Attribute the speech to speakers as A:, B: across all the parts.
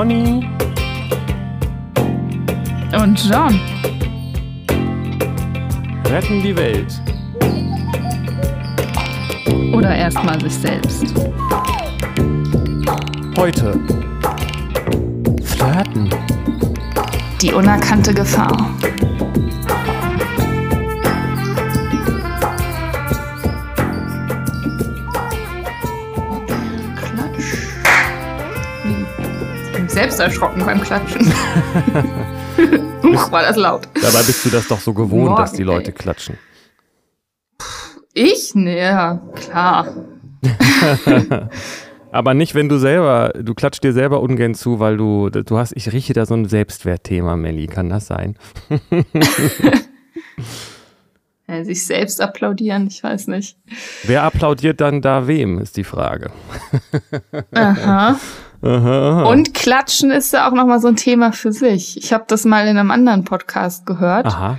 A: Conny
B: und John
A: retten die Welt.
B: Oder erstmal sich selbst.
A: Heute Flirten.
B: Die unerkannte Gefahr. Selbst erschrocken beim Klatschen. Huch, war das laut.
A: Dabei bist du das doch so gewohnt,
B: Morgen,
A: dass die Leute
B: ey.
A: klatschen.
B: Ich? Nee, ja, klar.
A: Aber nicht, wenn du selber, du klatscht dir selber ungern zu, weil du, du hast, ich rieche da so ein Selbstwertthema, Melli. Kann das sein?
B: Ja, sich selbst applaudieren, ich weiß nicht.
A: Wer applaudiert dann da wem, ist die Frage.
B: Aha.
A: Aha.
B: Und Klatschen ist ja auch nochmal so ein Thema für sich. Ich habe das mal in einem anderen Podcast gehört,
A: Aha.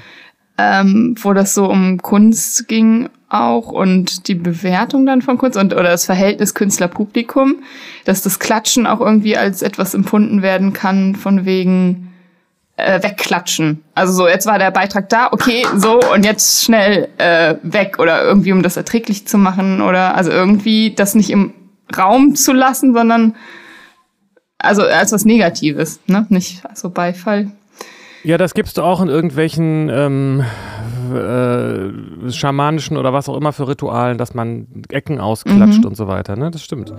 B: ähm, wo das so um Kunst ging auch und die Bewertung dann von Kunst und oder das Verhältnis Künstler-Publikum, dass das Klatschen auch irgendwie als etwas empfunden werden kann von wegen äh, wegklatschen. Also so, jetzt war der Beitrag da, okay, so und jetzt schnell äh, weg oder irgendwie um das erträglich zu machen oder also irgendwie das nicht im Raum zu lassen, sondern also als was Negatives, ne? Nicht so Beifall.
A: Ja, das gibst du auch in irgendwelchen ähm, äh, schamanischen oder was auch immer für Ritualen, dass man Ecken ausklatscht
B: Mhm.
A: und so weiter. Ne? Das stimmt.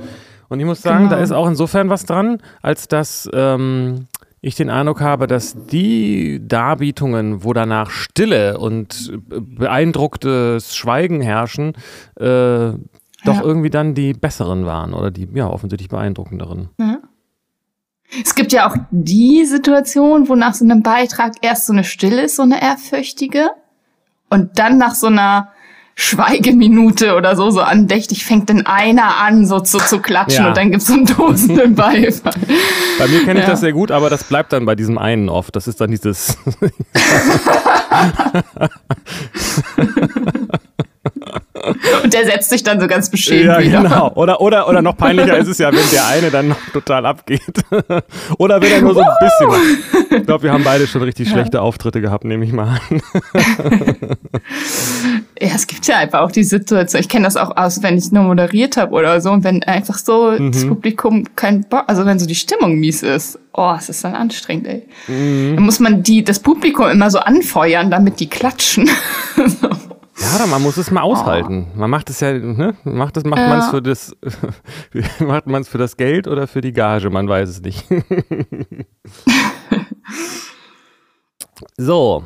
A: Und ich muss sagen,
B: Genau.
A: da ist auch insofern was dran, als dass ähm, ich den Eindruck habe, dass die Darbietungen, wo danach Stille und beeindrucktes Schweigen herrschen, äh, doch
B: Ja.
A: irgendwie dann die besseren waren oder die ja offensichtlich beeindruckenderen.
B: Ja. Es gibt ja auch die Situation, wo nach so einem Beitrag erst so eine Stille ist, so eine ehrfürchtige, und dann nach so einer Schweigeminute oder so, so andächtig fängt dann einer an, so zu, zu klatschen
A: Ja.
B: und dann gibt's so einen tosenden Beifall.
A: Bei mir kenne ich
B: Ja.
A: das sehr gut, aber das bleibt dann bei diesem einen oft. Das ist dann dieses
B: Und der setzt sich dann so ganz beschämt
A: Ja,
B: wieder.
A: genau. Oder, oder, oder noch peinlicher ist es ja, wenn der eine dann noch total abgeht. oder wenn er nur so ein bisschen macht. Ich glaube, wir haben beide schon richtig schlechte Auftritte gehabt, nehme ich mal an.
B: Ja, es gibt ja einfach auch die Situation. Ich kenne das auch aus, wenn ich nur moderiert habe oder so. Und wenn einfach so
A: Mhm.
B: das Publikum kein Bock, also wenn so die Stimmung mies ist, oh, es ist dann anstrengend, ey.
A: Mhm.
B: Dann muss man die, das Publikum immer so anfeuern, damit die klatschen.
A: Ja, oder man muss es mal aushalten. Man macht es ja, ne? Macht es, macht
B: Ja.
A: man es für das, macht man es für das Geld oder für die Gage? Man weiß es nicht. so.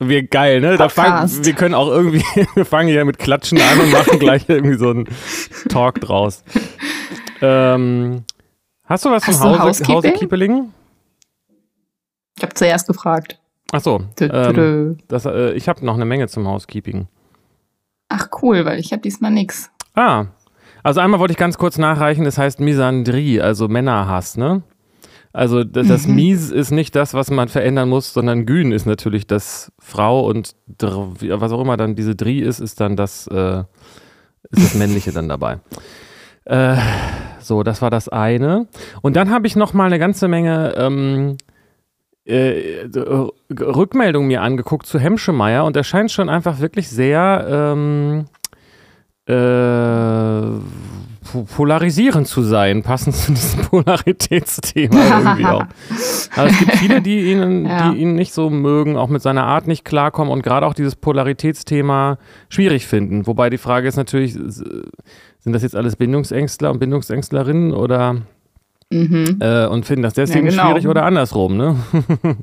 A: Wir geil, ne? Da fang, wir können auch irgendwie, wir fangen hier mit Klatschen an und machen gleich irgendwie so einen Talk draus. Ähm, hast du was
B: Hast
A: vom
B: du
A: Hause,
B: Housekeeping?
A: Hausekiepeling?
B: Ich habe zuerst gefragt.
A: Ach so.
B: Dö, dö,
A: Ähm, das, äh, ich habe noch eine Menge zum Housekeeping.
B: Ach cool, weil ich habe diesmal nix.
A: Ah, also einmal wollte ich ganz kurz nachreichen, das heißt Misandrie, also Männerhass, ne? Also das, das
B: Mhm.
A: Mies ist nicht das, was man verändern muss, sondern Gün ist natürlich das Frau und was auch immer dann diese Drie ist, ist dann das, äh, ist das Männliche dann dabei. Äh, so, das war das eine. Und dann habe ich noch mal eine ganze Menge ähm, äh, äh, Rückmeldungen mir angeguckt zu Hemschemeyer und er scheint schon einfach wirklich sehr ähm, äh, po- polarisierend zu sein, passend zu diesem Polaritätsthema irgendwie auch. Aber es gibt viele, die ihn,
B: Ja.
A: die ihn nicht so mögen, auch mit seiner Art nicht klarkommen und gerade auch dieses Polaritätsthema schwierig finden. Wobei die Frage ist natürlich, sind das jetzt alles Bindungsängstler und Bindungsängstlerinnen oder
B: Mhm.
A: äh, und finden das deswegen
B: Ja, genau.
A: schwierig oder andersrum, ne?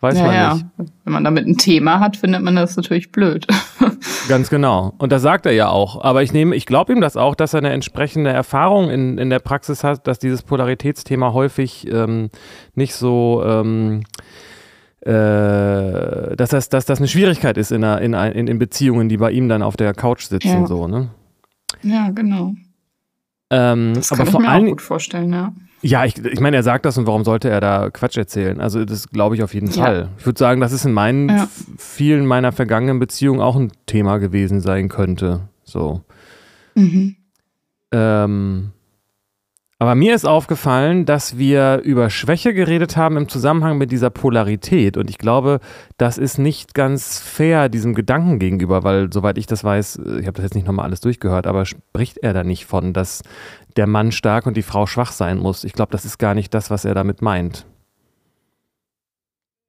A: Weiß
B: Ja,
A: man
B: ja.
A: nicht.
B: Wenn man damit ein Thema hat, findet man das natürlich blöd.
A: Ganz genau. Und das sagt er ja auch. Aber ich nehme, ich glaube ihm das auch, dass er eine entsprechende Erfahrung in, in der Praxis hat, dass dieses Polaritätsthema häufig ähm, nicht so, ähm, äh, dass, das, dass das eine Schwierigkeit ist in, einer, in, in, in Beziehungen, die bei ihm dann auf der Couch sitzen.
B: Ja.
A: So, ne?
B: ja, genau.
A: Ähm,
B: Das
A: aber
B: kann ich
A: vor
B: mir auch
A: allem,
B: gut vorstellen, ja.
A: ja, ich, ich meine, er sagt das und warum sollte er da Quatsch erzählen? Also das glaube ich auf jeden
B: Ja.
A: Fall. Ich würde sagen, dass es in meinen
B: Ja.
A: vielen meiner vergangenen Beziehungen auch ein Thema gewesen sein könnte. So.
B: Mhm.
A: Ähm, Aber mir ist aufgefallen, dass wir über Schwäche geredet haben im Zusammenhang mit dieser Polarität. Und ich glaube, das ist nicht ganz fair diesem Gedanken gegenüber, weil, soweit ich das weiß, äh, ich habe das jetzt nicht nochmal alles durchgehört, aber spricht er da nicht von, dass der Mann stark und die Frau schwach sein muss? Ich glaube, das ist gar nicht das, was er damit meint.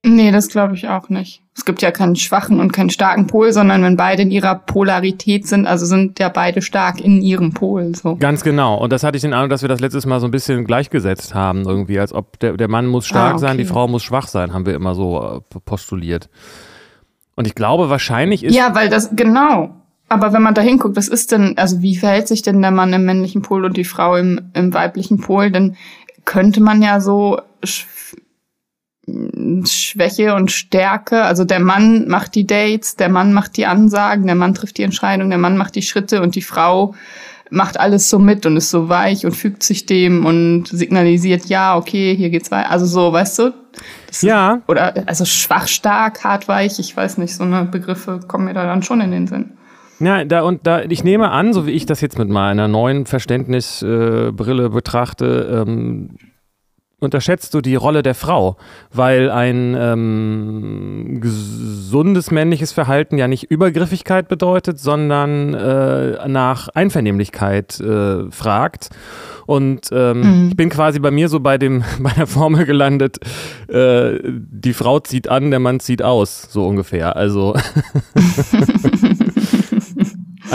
B: Nee, das glaube ich auch nicht. Es gibt ja keinen schwachen und keinen starken Pol, sondern wenn beide in ihrer Polarität sind, also sind ja beide stark in ihrem Pol. So.
A: Ganz genau. Und das hatte ich den Eindruck, dass wir das letztes Mal so ein bisschen gleichgesetzt haben, irgendwie, als ob der, der Mann muss stark ah, okay. sein, die Frau muss schwach sein, haben wir immer so äh, postuliert. Und ich glaube, wahrscheinlich ist.
B: Ja, weil das, genau. Aber wenn man da hinguckt, was ist denn, also wie verhält sich denn der Mann im männlichen Pol und die Frau im, im weiblichen Pol? Dann könnte man ja so Schwäche und Stärke. Also der Mann macht die Dates, der Mann macht die Ansagen, der Mann trifft die Entscheidung, der Mann macht die Schritte und die Frau macht alles so mit und ist so weich und fügt sich dem und signalisiert, ja, okay, hier geht's weiter. Also so, weißt du?
A: Das ja.
B: Ist, oder also schwach, stark, hart, weich, ich weiß nicht, so eine Begriffe kommen mir da dann schon in den Sinn.
A: Ja, da und da, ich nehme an, so wie ich das jetzt mit meiner neuen Verständnisbrille äh, betrachte, ähm, unterschätzt du die Rolle der Frau, weil ein ähm, gesundes männliches Verhalten ja nicht Übergriffigkeit bedeutet, sondern äh, nach Einvernehmlichkeit äh, fragt. Und ähm, mhm. ich bin quasi bei mir so bei dem bei der Formel gelandet: äh, Die Frau zieht an, der Mann zieht aus, so ungefähr. Also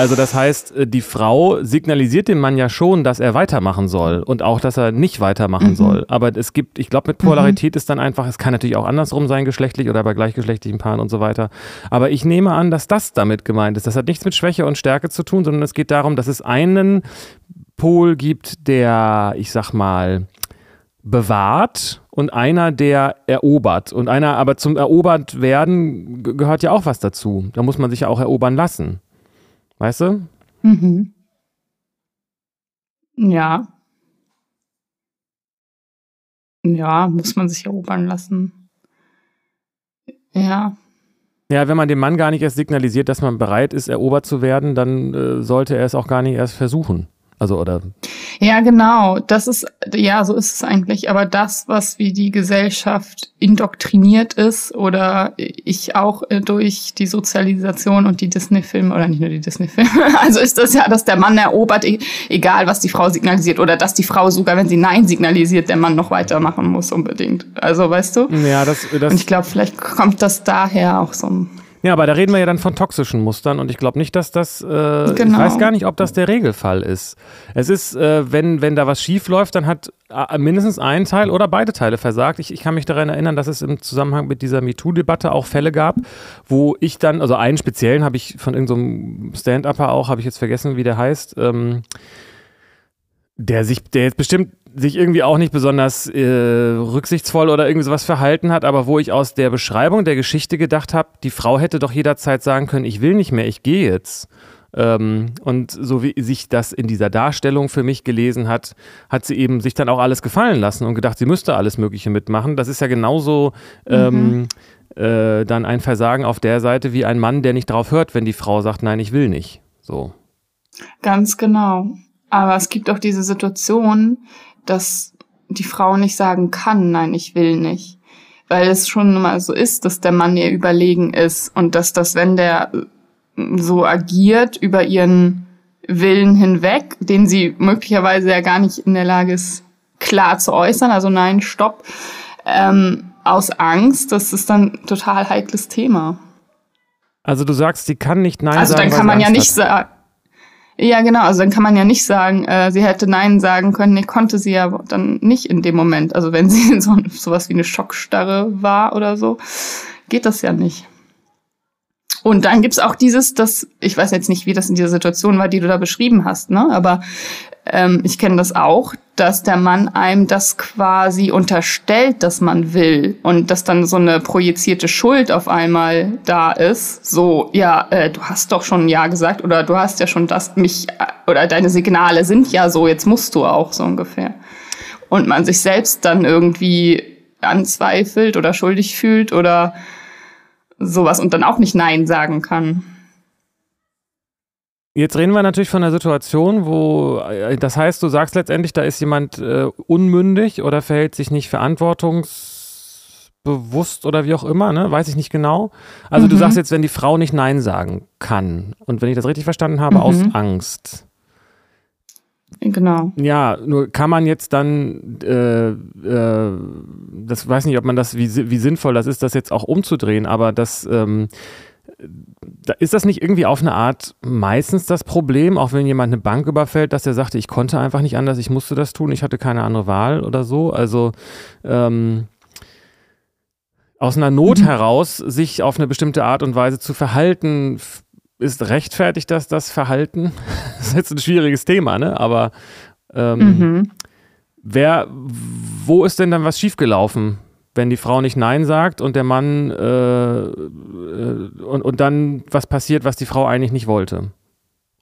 A: Also das heißt, äh, die Frau signalisiert dem Mann ja schon, dass er weitermachen soll und auch, dass er nicht weitermachen mhm. soll. Aber es gibt, ich glaube, mit mhm. Polarität mhm. ist dann einfach, es kann natürlich auch andersrum sein, geschlechtlich oder bei gleichgeschlechtlichen Paaren und so weiter. Aber ich nehme an, dass das damit gemeint ist. Das hat nichts mit Schwäche und Stärke zu tun, sondern es geht darum, dass es einen Pol gibt, der, ich sag mal, bewahrt und einer, der erobert. Und einer, aber zum erobert werden gehört ja auch was dazu. Da muss man sich ja auch erobern lassen. Weißt du? Mhm.
B: Ja. Ja, muss man sich erobern lassen. Ja.
A: Ja, wenn man dem Mann gar nicht erst signalisiert, dass man bereit ist, erobert zu werden, dann äh, sollte er es auch gar nicht erst versuchen. Also, oder?
B: Ja, genau. Das ist, ja, so ist es eigentlich. Aber das, was wie die Gesellschaft indoktriniert ist oder ich auch äh, durch die Sozialisation und die Disney-Filme oder nicht nur die Disney-Filme, also ist das ja, dass der Mann erobert, e-, egal was die Frau signalisiert oder dass die Frau sogar, wenn sie Nein signalisiert, der Mann noch weitermachen muss unbedingt. Also, weißt du?
A: Ja, das, das
B: Und ich glaube, vielleicht kommt das daher auch so ein
A: ja, aber da reden wir ja dann von toxischen Mustern und ich glaube nicht, dass das, äh, genau. ich weiß gar nicht, ob das der Regelfall ist. Es ist, äh, wenn, wenn da was schief läuft, dann hat äh, mindestens ein Teil oder beide Teile versagt. Ich, ich kann mich daran erinnern, dass es im Zusammenhang mit dieser MeToo-Debatte auch Fälle gab, wo ich dann, also einen speziellen habe ich von irgendeinem so Stand-Upper auch, habe ich jetzt vergessen, wie der heißt, ähm, der sich, der jetzt bestimmt sich irgendwie auch nicht besonders äh, rücksichtsvoll oder irgendwie sowas verhalten hat, aber wo ich aus der Beschreibung der Geschichte gedacht habe, die Frau hätte doch jederzeit sagen können, ich will nicht mehr, ich gehe jetzt. Ähm, und so wie sich das in dieser Darstellung für mich gelesen hat, hat sie eben sich dann auch alles gefallen lassen und gedacht, sie müsste alles Mögliche mitmachen. Das ist ja genauso ähm, mhm. äh, dann ein Versagen auf der Seite wie ein Mann, der nicht drauf hört, wenn die Frau sagt, nein, ich will nicht. So.
B: Ganz genau. Aber es gibt auch diese Situation, dass die Frau nicht sagen kann, nein, ich will nicht. Weil es schon mal so ist, dass der Mann ihr überlegen ist und dass das, wenn der so agiert über ihren Willen hinweg, den sie möglicherweise ja gar nicht in der Lage ist, klar zu äußern, also nein, stopp, ähm, aus Angst, das ist dann ein total heikles Thema.
A: Also du sagst, sie kann nicht Nein
B: also
A: sagen.
B: Also dann kann man ja nicht sagen ja, genau. Also dann kann man ja nicht sagen, äh, sie hätte Nein sagen können. Nee, konnte sie ja dann nicht in dem Moment. Also wenn sie so sowas wie eine Schockstarre war oder so, geht das ja nicht. Und dann gibt's auch dieses, das, ich weiß jetzt nicht, wie das in dieser Situation war, die du da beschrieben hast, ne? Aber ähm, ich kenne das auch, dass der Mann einem das quasi unterstellt, dass man will und dass dann so eine projizierte Schuld auf einmal da ist. So, ja, äh, du hast doch schon Ja gesagt oder du hast ja schon das mich äh, oder deine Signale sind ja so, jetzt musst du auch so ungefähr. Und man sich selbst dann irgendwie anzweifelt oder schuldig fühlt oder sowas und dann auch nicht Nein sagen kann.
A: Jetzt reden wir natürlich von einer Situation, wo, äh, das heißt, du sagst letztendlich, da ist jemand äh, unmündig oder verhält sich nicht verantwortungsbewusst oder wie auch immer, ne? Weiß ich nicht genau. Also mhm. du sagst jetzt, wenn die Frau nicht Nein sagen kann und wenn ich das richtig verstanden habe, mhm. aus Angst.
B: Genau.
A: Ja, nur kann man jetzt dann, äh, äh, das weiß nicht, ob man das, wie, wie sinnvoll das ist, das jetzt auch umzudrehen, aber das, ähm, ist das nicht irgendwie auf eine Art meistens das Problem, auch wenn jemand eine Bank überfällt, dass er sagte, ich konnte einfach nicht anders, ich musste das tun, ich hatte keine andere Wahl oder so? Also ähm, aus einer Not mhm. heraus, sich auf eine bestimmte Art und Weise zu verhalten, ist rechtfertigt das das Verhalten? Das ist jetzt ein schwieriges Thema, ne? Aber ähm, mhm. wer, wo ist denn dann was schiefgelaufen? Wenn die Frau nicht Nein sagt und der Mann äh, äh, und, und dann was passiert, was die Frau eigentlich nicht wollte.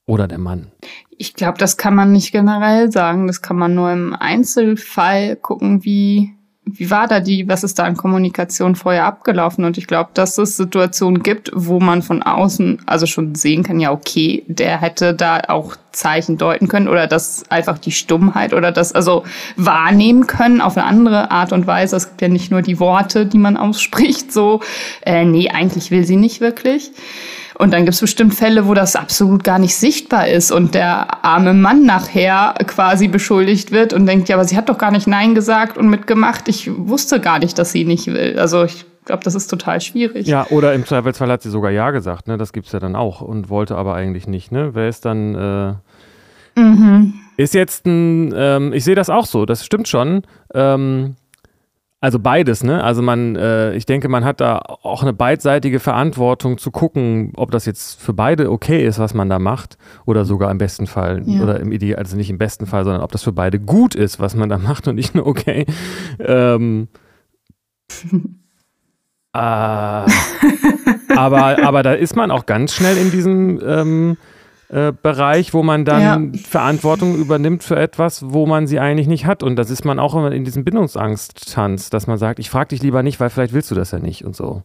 A: Oder der Mann.
B: Ich glaube, das kann man nicht generell sagen. Das kann man nur im Einzelfall gucken, wie wie war da die, was ist da an Kommunikation vorher abgelaufen? Und ich glaube, dass es Situationen gibt, wo man von außen also schon sehen kann, ja, okay, der hätte da auch Zeichen deuten können oder das einfach die Stummheit oder das also wahrnehmen können auf eine andere Art und Weise. Es gibt ja nicht nur die Worte, die man ausspricht, so, äh, nee, eigentlich will sie nicht wirklich. Und dann gibt es bestimmt Fälle, wo das absolut gar nicht sichtbar ist und der arme Mann nachher quasi beschuldigt wird und denkt, ja, aber sie hat doch gar nicht Nein gesagt und mitgemacht. Ich wusste gar nicht, dass sie nicht will. Also ich glaube, das ist total schwierig.
A: Ja, oder im Zweifelsfall hat sie sogar Ja gesagt, ne? Das gibt es ja dann auch und wollte aber eigentlich nicht, ne? Wer ist dann äh, mhm. ist jetzt ein, ähm, ich sehe das auch so, das stimmt schon. Ähm, also beides, ne? Also man, äh, ich denke, man hat da auch eine beidseitige Verantwortung zu gucken, ob das jetzt für beide okay ist, was man da macht, oder sogar im besten Fall, ja. oder im Ideal, also nicht im besten Fall, sondern ob das für beide gut ist, was man da macht und nicht nur okay. Ähm, äh, aber, aber da ist man auch ganz schnell in diesem ähm, äh, Bereich, wo man dann ja. Verantwortung übernimmt für etwas, wo man sie eigentlich nicht hat. Und das ist man auch immer in diesem Bindungsangst-Tanz, dass man sagt, ich frage dich lieber nicht, weil vielleicht willst du das ja nicht und so.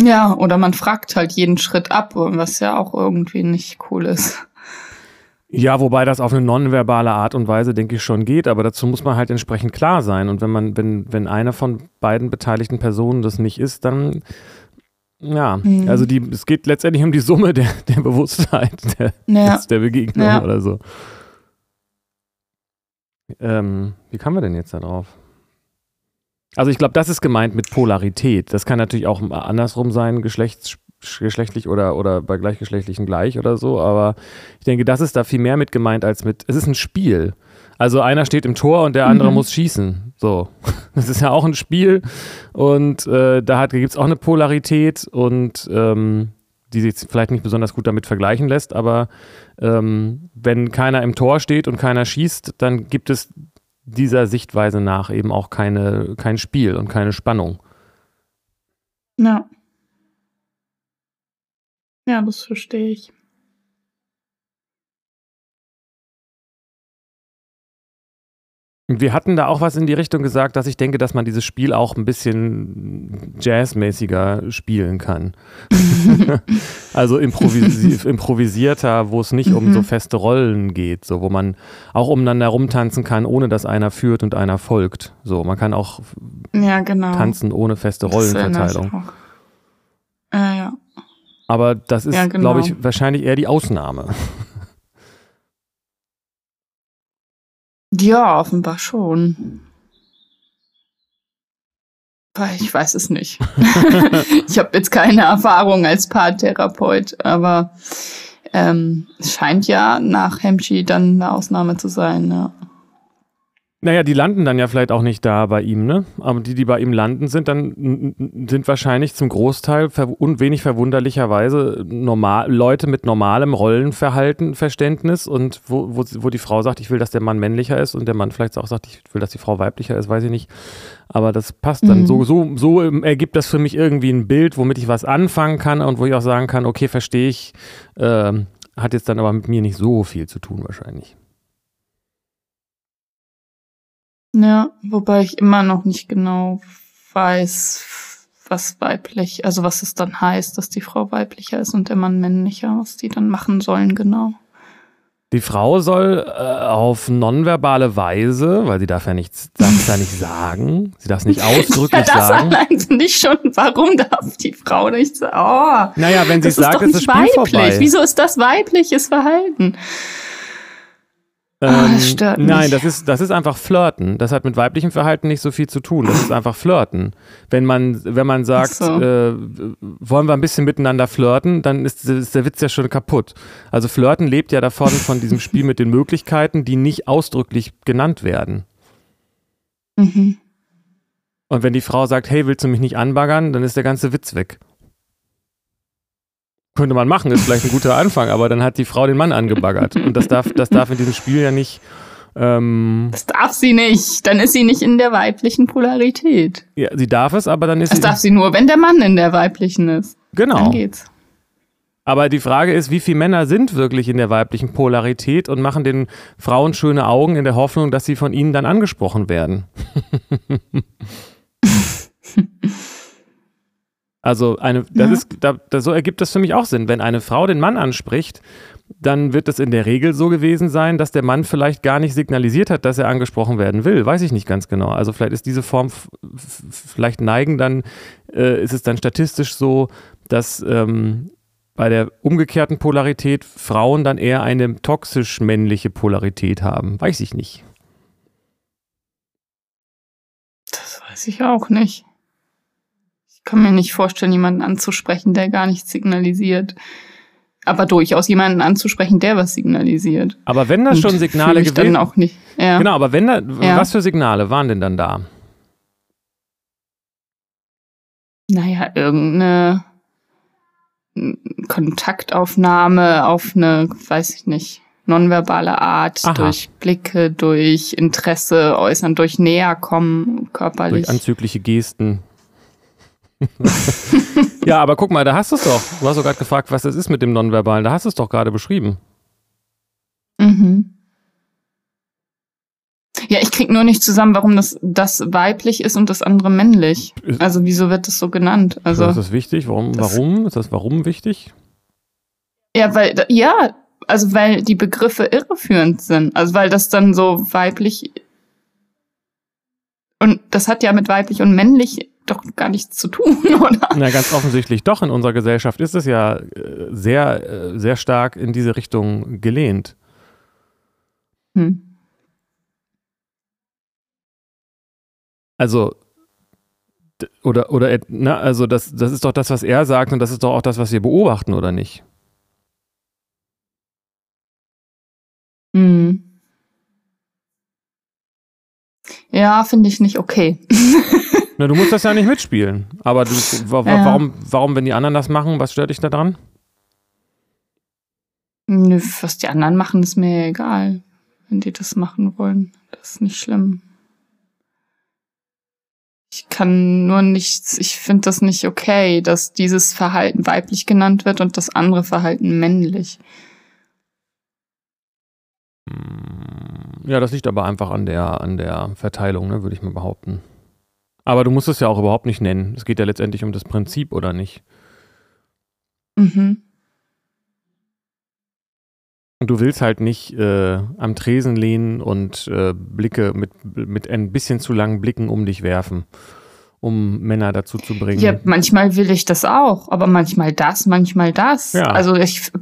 B: Ja, oder man fragt halt jeden Schritt ab, was ja auch irgendwie nicht cool ist.
A: Ja, wobei das auf eine nonverbale Art und Weise, denke ich, schon geht, aber dazu muss man halt entsprechend klar sein. Und wenn man, wenn, wenn eine von beiden beteiligten Personen das nicht ist, dann ja, mhm. also die, es geht letztendlich um die Summe der, der Bewusstheit der, ja. der Begegnung ja. oder so. Ähm, wie kamen wir denn jetzt da drauf? Also ich glaube, das ist gemeint mit Polarität. Das kann natürlich auch andersrum sein, geschlechts, geschlechtlich oder, oder bei Gleichgeschlechtlichen gleich oder so, aber ich denke, das ist da viel mehr mit gemeint als mit, es ist ein Spiel. Also einer steht im Tor und der andere mhm. muss schießen. So. Das ist ja auch ein Spiel und äh, da gibt es auch eine Polarität und ähm, die sich vielleicht nicht besonders gut damit vergleichen lässt, aber ähm, wenn keiner im Tor steht und keiner schießt, dann gibt es dieser Sichtweise nach eben auch keine, kein Spiel und keine Spannung.
B: Ja. Ja, das verstehe ich.
A: Wir hatten da auch was in die Richtung gesagt, dass ich denke, dass man dieses Spiel auch ein bisschen jazzmäßiger spielen kann. also improvisi improvisierter, wo es nicht mhm. um so mhm. feste Rollen geht, so wo man auch umeinander rumtanzen kann, ohne dass einer führt und einer folgt. So, man kann auch
B: ja, genau.
A: tanzen ohne feste Rollenverteilung.
B: Äh, ja.
A: Aber das ist, ja, genau. glaube ich, wahrscheinlich eher die Ausnahme.
B: Ja, offenbar schon. Ich weiß es nicht. ich habe jetzt keine Erfahrung als Paartherapeut, aber ähm, es scheint ja nach Hemschi dann eine Ausnahme zu sein. Ja.
A: Naja, die landen dann ja vielleicht auch nicht da bei ihm, ne? Aber die, die bei ihm landen, sind dann sind wahrscheinlich zum Großteil und wenig verwunderlicherweise normal, Leute mit normalem Rollenverhalten, Verständnis und wo, wo, wo die Frau sagt, ich will, dass der Mann männlicher ist und der Mann vielleicht auch sagt, ich will, dass die Frau weiblicher ist, weiß ich nicht. Aber das passt dann. Mhm. So, so, so ergibt das für mich irgendwie ein Bild, womit ich was anfangen kann und wo ich auch sagen kann, okay, verstehe ich, äh, hat jetzt dann aber mit mir nicht so viel zu tun wahrscheinlich.
B: Ja, wobei ich immer noch nicht genau weiß, was weiblich, also was es dann heißt, dass die Frau weiblicher ist und der Mann männlicher, was die dann machen sollen, genau.
A: Die Frau soll äh, auf nonverbale Weise, weil sie darf ja nichts, darf es ja nicht sagen, sie darf es nicht ausdrücklich
B: ja, das
A: sagen.
B: allein finde ich schon, warum darf die Frau nicht sagen? Oh,
A: Naja, wenn sie es sagt,
B: ist, doch
A: ist das
B: nicht
A: Spiel
B: weiblich.
A: vorbei.
B: Wieso ist das weibliches Verhalten? Ah, das stört mich.
A: Ähm, Nein, das ist, das ist einfach Flirten. Das hat mit weiblichem Verhalten nicht so viel zu tun. Das ist einfach Flirten. Wenn man, wenn man sagt,
B: so.
A: äh, wollen wir ein bisschen miteinander flirten, dann ist, ist der Witz ja schon kaputt. Also Flirten lebt ja davon, von diesem Spiel mit den Möglichkeiten, die nicht ausdrücklich genannt werden.
B: Mhm.
A: Und wenn die Frau sagt, hey, willst du mich nicht anbaggern, dann ist der ganze Witz weg. Könnte man machen, ist vielleicht ein guter Anfang, aber dann hat die Frau den Mann angebaggert. Und das darf, das darf in diesem Spiel ja nicht. Ähm,
B: Das darf sie nicht. Dann ist sie nicht in der weiblichen Polarität.
A: ja, sie darf es, aber dann ist
B: Das
A: sie.
B: darf sie nur, wenn der Mann in der weiblichen ist. Dann
A: genau.
B: geht's.
A: Aber die Frage ist, wie viele Männer sind wirklich in der weiblichen Polarität und machen den Frauen schöne Augen in der Hoffnung, dass sie von ihnen dann angesprochen werden? also eine, das
B: Ja.
A: ist, da, da, so ergibt das für mich auch Sinn. Wenn eine Frau den Mann anspricht, dann wird es in der Regel so gewesen sein, dass der Mann vielleicht gar nicht signalisiert hat, dass er angesprochen werden will. Weiß ich nicht ganz genau. Also vielleicht ist diese Form, vielleicht neigen dann, äh, ist es dann statistisch so, dass ähm, bei der umgekehrten Polarität Frauen dann eher eine toxisch männliche Polarität haben. Weiß ich nicht.
B: Das weiß ich auch nicht. Ich kann mir nicht vorstellen, jemanden anzusprechen, der gar nichts signalisiert. Aber durchaus jemanden anzusprechen, der was signalisiert.
A: Aber wenn das
B: Und
A: schon Signale gewesen
B: dann auch nicht. Ja.
A: Genau, aber wenn da,
B: Ja.
A: was für Signale waren denn dann da?
B: Naja, irgendeine Kontaktaufnahme auf eine, weiß ich nicht, nonverbale Art,
A: Aha.
B: durch Blicke, durch Interesse äußern, durch näher kommen, körperlich.
A: Durch anzügliche Gesten. ja, aber guck mal, da hast du es doch. Du hast doch gerade gefragt, was das ist mit dem Nonverbalen. Da hast du es doch gerade beschrieben.
B: Mhm. Ja, ich krieg nur nicht zusammen, warum das, das weiblich ist und das andere männlich. Also wieso wird das so genannt? Also
A: ist das wichtig? Warum?
B: das-
A: warum? Ist das warum wichtig?
B: ja, weil ja, also weil die Begriffe irreführend sind. Also weil das dann so weiblich und das hat ja mit weiblich und männlich doch gar nichts zu tun, oder?
A: Na, ganz offensichtlich doch. In unserer Gesellschaft ist es ja äh, sehr, äh, sehr stark in diese Richtung gelehnt.
B: Hm.
A: Also, oder, oder, na, also das, das ist doch das, was er sagt und das ist doch auch das, was wir beobachten, oder nicht?
B: Hm. Ja, finde ich nicht okay.
A: Na, du musst das ja nicht mitspielen. Aber du, wa, wa,
B: Ja.
A: warum, warum, wenn die anderen das machen, was stört dich da dran?
B: Nö, was die anderen machen, ist mir egal. Wenn die das machen wollen, das ist nicht schlimm. Ich kann nur nichts, ich finde das nicht okay, dass dieses Verhalten weiblich genannt wird und das andere Verhalten männlich.
A: Ja, das liegt aber einfach an der, an der Verteilung, ne, würde ich mal behaupten. Aber du musst es ja auch überhaupt nicht nennen. Es geht ja letztendlich um das Prinzip, oder nicht?
B: Mhm.
A: Und du willst halt nicht äh, am Tresen lehnen und äh, Blicke mit, mit ein bisschen zu langen Blicken um dich werfen, um Männer dazu zu bringen.
B: Ja, manchmal will ich das auch, aber manchmal das, manchmal das.
A: Ja.
B: Also ich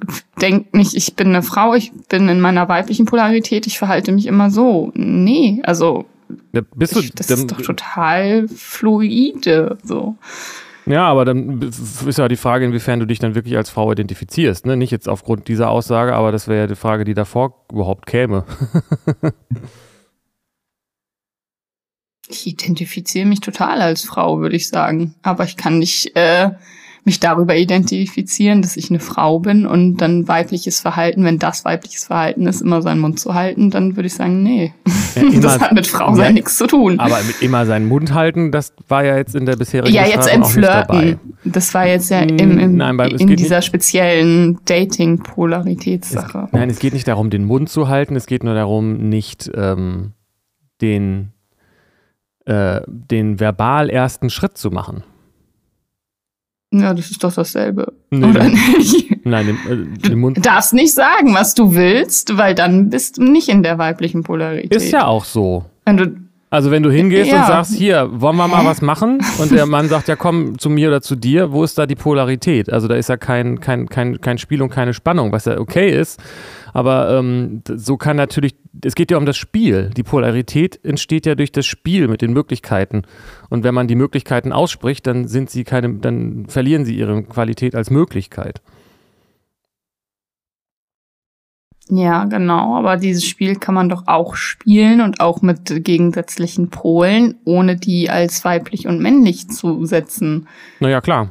B: denke nicht, ich bin eine Frau, ich bin in meiner weiblichen Polarität, ich verhalte mich immer so. Nee, also
A: Ja, bist du,
B: das
A: dann,
B: ist doch total fluide. So.
A: ja, aber dann ist ja die Frage, inwiefern du dich dann wirklich als Frau identifizierst. Ne? Nicht jetzt aufgrund dieser Aussage, aber das wäre ja die Frage, die davor überhaupt käme.
B: Ich identifiziere mich total als Frau, würde ich sagen. Aber ich kann nicht äh, mich darüber identifizieren, dass ich eine Frau bin und dann weibliches Verhalten, wenn das weibliches Verhalten ist, immer seinen Mund zu halten, dann würde ich sagen, nee.
A: Ja,
B: das hat mit Frau sein
A: Ja,
B: nichts zu tun.
A: Aber mit immer seinen Mund halten, das war ja jetzt in der bisherigen
B: Ja, jetzt im
A: nicht.
B: Flirten. Das war jetzt ja im, im,
A: Nein, beim- es
B: in dieser speziellen Dating-Polaritätssache.
A: Nein, es geht nicht darum, den Mund zu halten, es geht nur darum, nicht ähm, den, äh, den verbal ersten Schritt zu machen.
B: Ja, das ist doch dasselbe.
A: Nee,
B: oder
A: dann-
B: nicht?
A: Nein, den, äh, Mund
B: Du darfst nicht sagen, was du willst, weil dann bist du nicht in der weiblichen Polarität.
A: ist ja auch so.
B: Wenn du,
A: Also wenn du hingehst
B: Ja.
A: und sagst, hier, wollen wir mal was machen? Und der Mann sagt, ja komm zu mir oder zu dir, wo ist da die Polarität? Also da ist ja kein, kein, kein, kein Spiel und keine Spannung, was ja okay ist. Aber ähm, so kann natürlich, es geht ja um das Spiel. Die Polarität entsteht ja durch das Spiel mit den Möglichkeiten. Und wenn man die Möglichkeiten ausspricht, dann sind sie keine, dann verlieren sie ihre Qualität als Möglichkeit.
B: ja, genau, aber dieses Spiel kann man doch auch spielen und auch mit gegensätzlichen Polen, ohne die als weiblich und männlich zu setzen.
A: Naja, klar.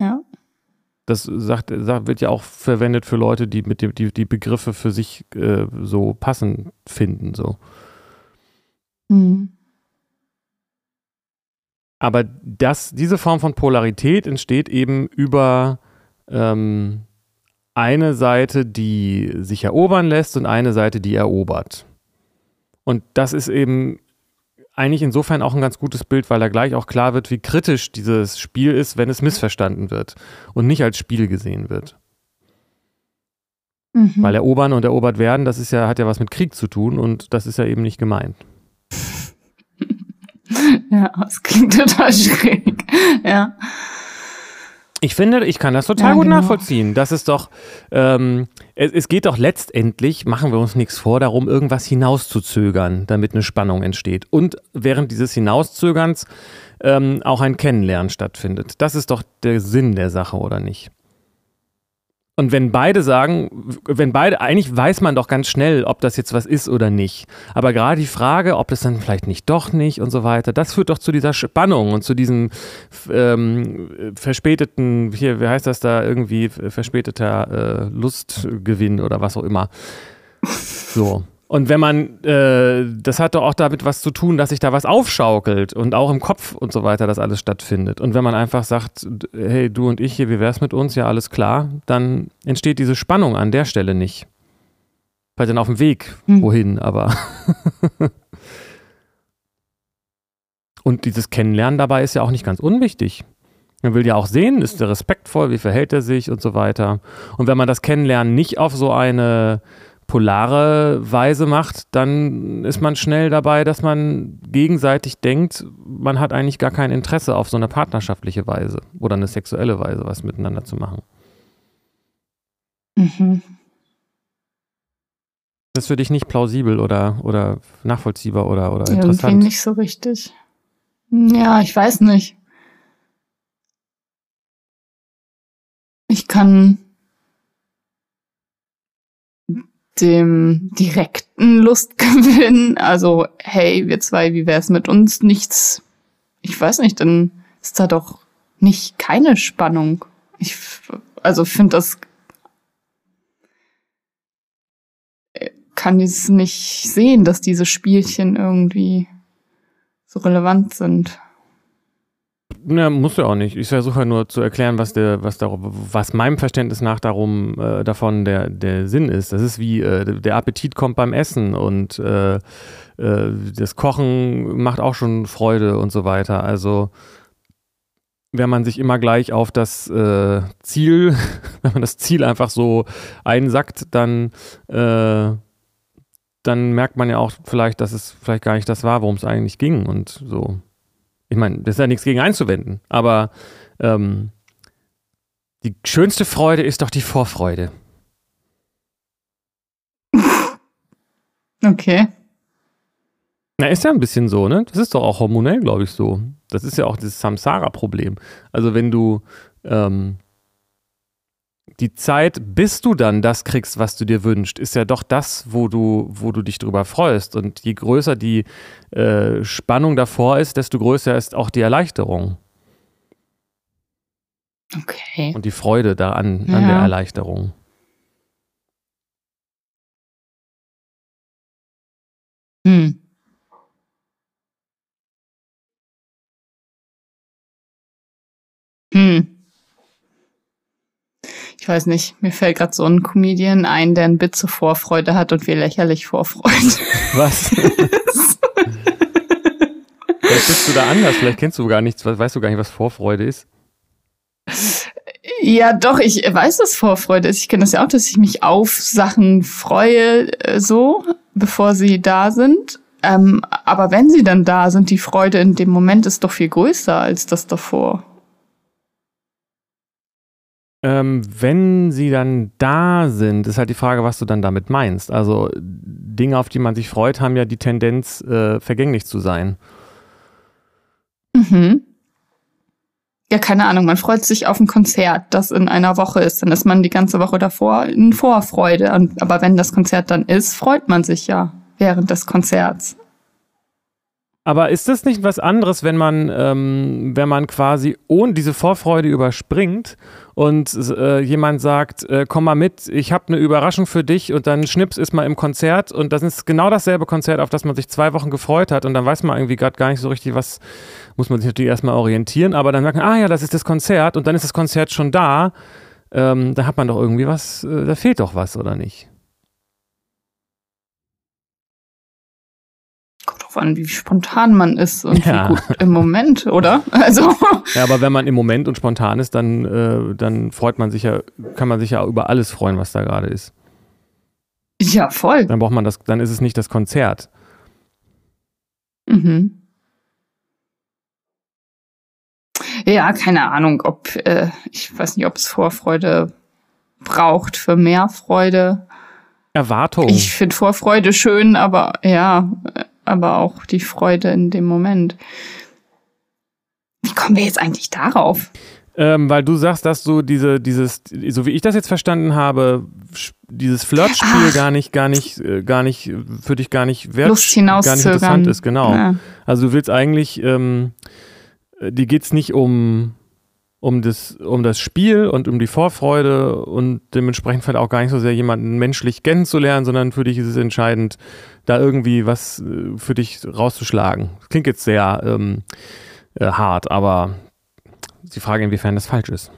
B: Ja.
A: Das sagt, wird ja auch verwendet für Leute, die mit dem, die, die Begriffe für sich äh, so passend finden. So.
B: Hm.
A: Aber das, diese Form von Polarität entsteht eben über ähm, eine Seite, die sich erobern lässt und eine Seite, die erobert. Und das ist eben eigentlich insofern auch ein ganz gutes Bild, weil da gleich auch klar wird, wie kritisch dieses Spiel ist, wenn es missverstanden wird und nicht als Spiel gesehen wird.
B: Mhm.
A: Weil erobern und erobert werden, das ist ja, hat ja was mit Krieg zu tun und das ist ja eben nicht gemeint.
B: Ja, das klingt total schräg. Ja.
A: Ich finde, ich kann das total
B: Ja,
A: gut
B: genau.
A: nachvollziehen. Das ist doch, ähm, es, es geht doch letztendlich, machen wir uns nichts vor, darum, irgendwas hinauszuzögern, damit eine Spannung entsteht. Und während dieses Hinauszögerns ähm, auch ein Kennenlernen stattfindet. Das ist doch der Sinn der Sache, oder nicht? Und wenn beide sagen, wenn beide, eigentlich weiß man doch ganz schnell, ob das jetzt was ist oder nicht. Aber gerade die Frage, ob das dann vielleicht nicht doch nicht und so weiter, das führt doch zu dieser Spannung und zu diesem ähm, verspäteten, hier, wie heißt das da, irgendwie verspäteter äh, Lustgewinn oder was auch immer. So. Und wenn man, äh, das hat doch auch damit was zu tun, dass sich da was aufschaukelt und auch im Kopf und so weiter das alles stattfindet. Und wenn man einfach sagt, hey, du und ich hier, wie wär's mit uns? Ja, alles klar, dann entsteht diese Spannung an der Stelle nicht. Vielleicht dann auf dem Weg
B: Hm.
A: wohin, aber. und dieses Kennenlernen dabei ist ja auch nicht ganz unwichtig. Man will ja auch sehen, ist er respektvoll, wie verhält er sich und so weiter. Und wenn man das Kennenlernen nicht auf so eine polare Weise macht, dann ist man schnell dabei, dass man gegenseitig denkt, man hat eigentlich gar kein Interesse auf so eine partnerschaftliche Weise oder eine sexuelle Weise, was miteinander zu machen.
B: Mhm.
A: Das ist für dich nicht plausibel oder, oder nachvollziehbar oder, oder
B: Irgendwie
A: interessant.
B: nicht so richtig. Ja, ich weiß nicht. Ich kann dem direkten Lustgewinn, also hey, wir zwei, wie wär's mit uns, nichts, ich weiß nicht, dann ist da doch nicht keine Spannung. Ich, also finde das, äh, kann es nicht sehen, dass diese Spielchen irgendwie so relevant sind.
A: Ja, muss ja auch nicht. Ich versuche ja nur zu erklären, was der, was darum, was meinem Verständnis nach darum äh, davon der, der Sinn ist. Das ist wie äh, der Appetit kommt beim Essen und äh, äh, das Kochen macht auch schon Freude und so weiter. Also wenn man sich immer gleich auf das äh, Ziel, wenn man das Ziel einfach so einsackt, dann äh, dann merkt man ja auch vielleicht, dass es vielleicht gar nicht das war, worum es eigentlich ging und so. Ich meine, das ist ja nichts gegen einzuwenden, aber ähm, die schönste Freude ist doch die Vorfreude.
B: Okay.
A: Na, ist ja ein bisschen so, ne? Das ist doch auch hormonell, glaube ich, so. Das ist ja auch das Samsara-Problem. Also wenn du ähm, die Zeit, bis du dann das kriegst, was du dir wünschst, ist ja doch das, wo du, wo du dich drüber freust. Und je größer die äh, Spannung davor ist, desto größer ist auch die Erleichterung
B: Okay.
A: und die Freude daran, an
B: Ja.
A: der Erleichterung.
B: Hm. Hm. Ich weiß nicht, mir fällt gerade so ein Comedian ein, der ein Bit zur Vorfreude hat und wir lächerlich Vorfreude.
A: Was? Vielleicht bist du da anders, vielleicht kennst du gar nichts, weißt du gar nicht, was Vorfreude ist.
B: Ja, doch, ich weiß, was Vorfreude ist. Ich kenne das ja auch, dass ich mich auf Sachen freue, äh, so, bevor sie da sind. Ähm, aber wenn sie dann da sind, die Freude in dem Moment ist doch viel größer als das davor.
A: Ähm, wenn sie dann da sind, ist halt die Frage, was du dann damit meinst. Also Dinge, auf die man sich freut, haben ja die Tendenz, äh, vergänglich zu sein.
B: Mhm. Ja, keine Ahnung, man freut sich auf ein Konzert, das in einer Woche ist. Dann ist man die ganze Woche davor in Vorfreude. Aber wenn das Konzert dann ist, freut man sich ja während des Konzerts.
A: Aber ist das nicht was anderes, wenn man, ähm, wenn man quasi ohne diese Vorfreude überspringt und äh, jemand sagt, äh, komm mal mit, ich habe eine Überraschung für dich und dann schnips ist mal im Konzert und das ist genau dasselbe Konzert, auf das man sich zwei Wochen gefreut hat und dann weiß man irgendwie gerade gar nicht so richtig, was muss man sich natürlich erstmal orientieren, aber dann sagt man, ah ja, das ist das Konzert und dann ist das Konzert schon da, ähm, da hat man doch irgendwie was, äh, da fehlt doch was, oder nicht?
B: An, wie spontan man ist und ja. wie gut im Moment, oder? Also.
A: Ja, aber wenn man im Moment und spontan ist, dann, äh, dann freut man sich ja, kann man sich ja über alles freuen, was da gerade ist.
B: Ja, voll.
A: Dann braucht man das, dann ist es nicht das Konzert.
B: Mhm. Ja, keine Ahnung, ob, äh, ich weiß nicht, ob es Vorfreude braucht für mehr Freude.
A: Erwartung.
B: Ich finde Vorfreude schön, aber ja, aber auch die Freude in dem Moment. Wie kommen wir jetzt eigentlich darauf?
A: Ähm, weil du sagst, dass du diese, dieses, so wie ich das jetzt verstanden habe, dieses Flirtspiel gar nicht, gar nicht, äh, gar nicht, für dich gar nicht wert,
B: Lust gar nicht
A: interessant ist, genau. Ja. Also du willst eigentlich, ähm, die geht es nicht um, um das, um das Spiel und um die Vorfreude und dementsprechend vielleicht auch gar nicht so sehr jemanden menschlich kennenzulernen, sondern für dich ist es entscheidend, da irgendwie was äh, für dich rauszuschlagen. Das klingt jetzt sehr ähm, äh, hart, aber die Frage, inwiefern das falsch ist.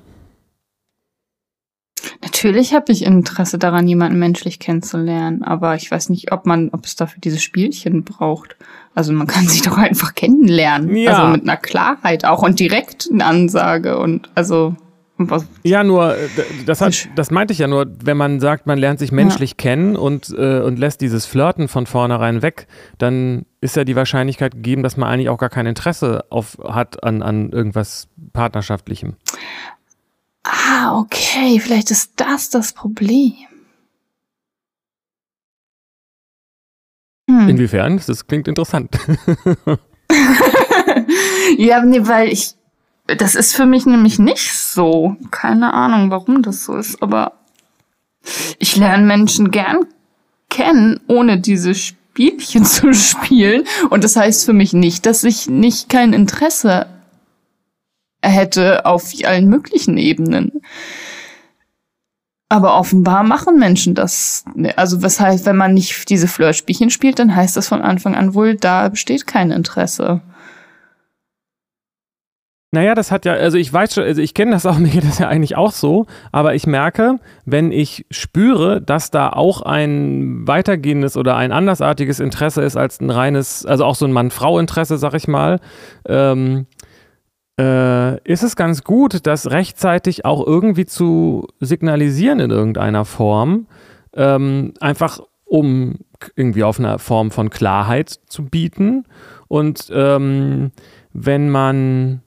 B: Natürlich habe ich Interesse daran, jemanden menschlich kennenzulernen, aber ich weiß nicht, ob man, ob es dafür diese Spielchen braucht. Also man kann sich doch einfach kennenlernen. Ja. Also mit einer Klarheit auch und direkt eine Ansage und also.
A: Was? Ja, nur, äh, das, hat, das meinte ich ja nur, wenn man sagt, man lernt sich menschlich ja. kennen und, äh, und lässt dieses Flirten von vornherein weg, dann ist ja die Wahrscheinlichkeit gegeben, dass man eigentlich auch gar kein Interesse auf, hat an, an irgendwas Partnerschaftlichem.
B: Ah, okay, vielleicht ist das das Problem.
A: Hm. Inwiefern? Das klingt interessant.
B: ja, nee, weil ich, das ist für mich nämlich nicht so. Keine Ahnung, warum das so ist, aber ich lerne Menschen gern kennen, ohne diese Spielchen zu spielen. Und das heißt für mich nicht, dass ich nicht kein Interesse hätte auf allen möglichen Ebenen. Aber offenbar machen Menschen das. Also was heißt, wenn man nicht diese Flirtspielchen spielt, dann heißt das von Anfang an wohl, da besteht kein Interesse.
A: Naja, das hat ja, also ich weiß schon, also ich kenne das auch, mir geht das ja eigentlich auch so, aber ich merke, wenn ich spüre, dass da auch ein weitergehendes oder ein andersartiges Interesse ist als ein reines, also auch so ein Mann-Frau-Interesse, sag ich mal, ähm, äh, ist es ganz gut, das rechtzeitig auch irgendwie zu signalisieren in irgendeiner Form. Ähm, einfach um irgendwie auf eine Form von Klarheit zu bieten. Und ähm, wenn man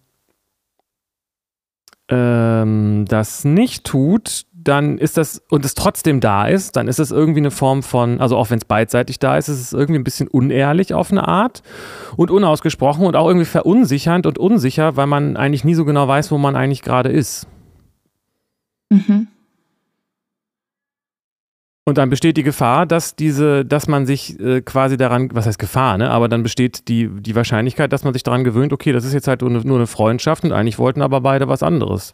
A: ähm, das nicht tut, dann ist das, und es trotzdem da ist, dann ist es irgendwie eine Form von, also auch wenn es beidseitig da ist, ist es irgendwie ein bisschen unehrlich auf eine Art und unausgesprochen und auch irgendwie verunsichernd und unsicher, weil man eigentlich nie so genau weiß, wo man eigentlich gerade ist. Mhm. Und dann besteht die Gefahr, dass diese, dass man sich äh, quasi daran, was heißt Gefahr, ne? Aber dann besteht die, die Wahrscheinlichkeit, dass man sich daran gewöhnt, okay, das ist jetzt halt nur eine, nur eine Freundschaft und eigentlich wollten aber beide was anderes.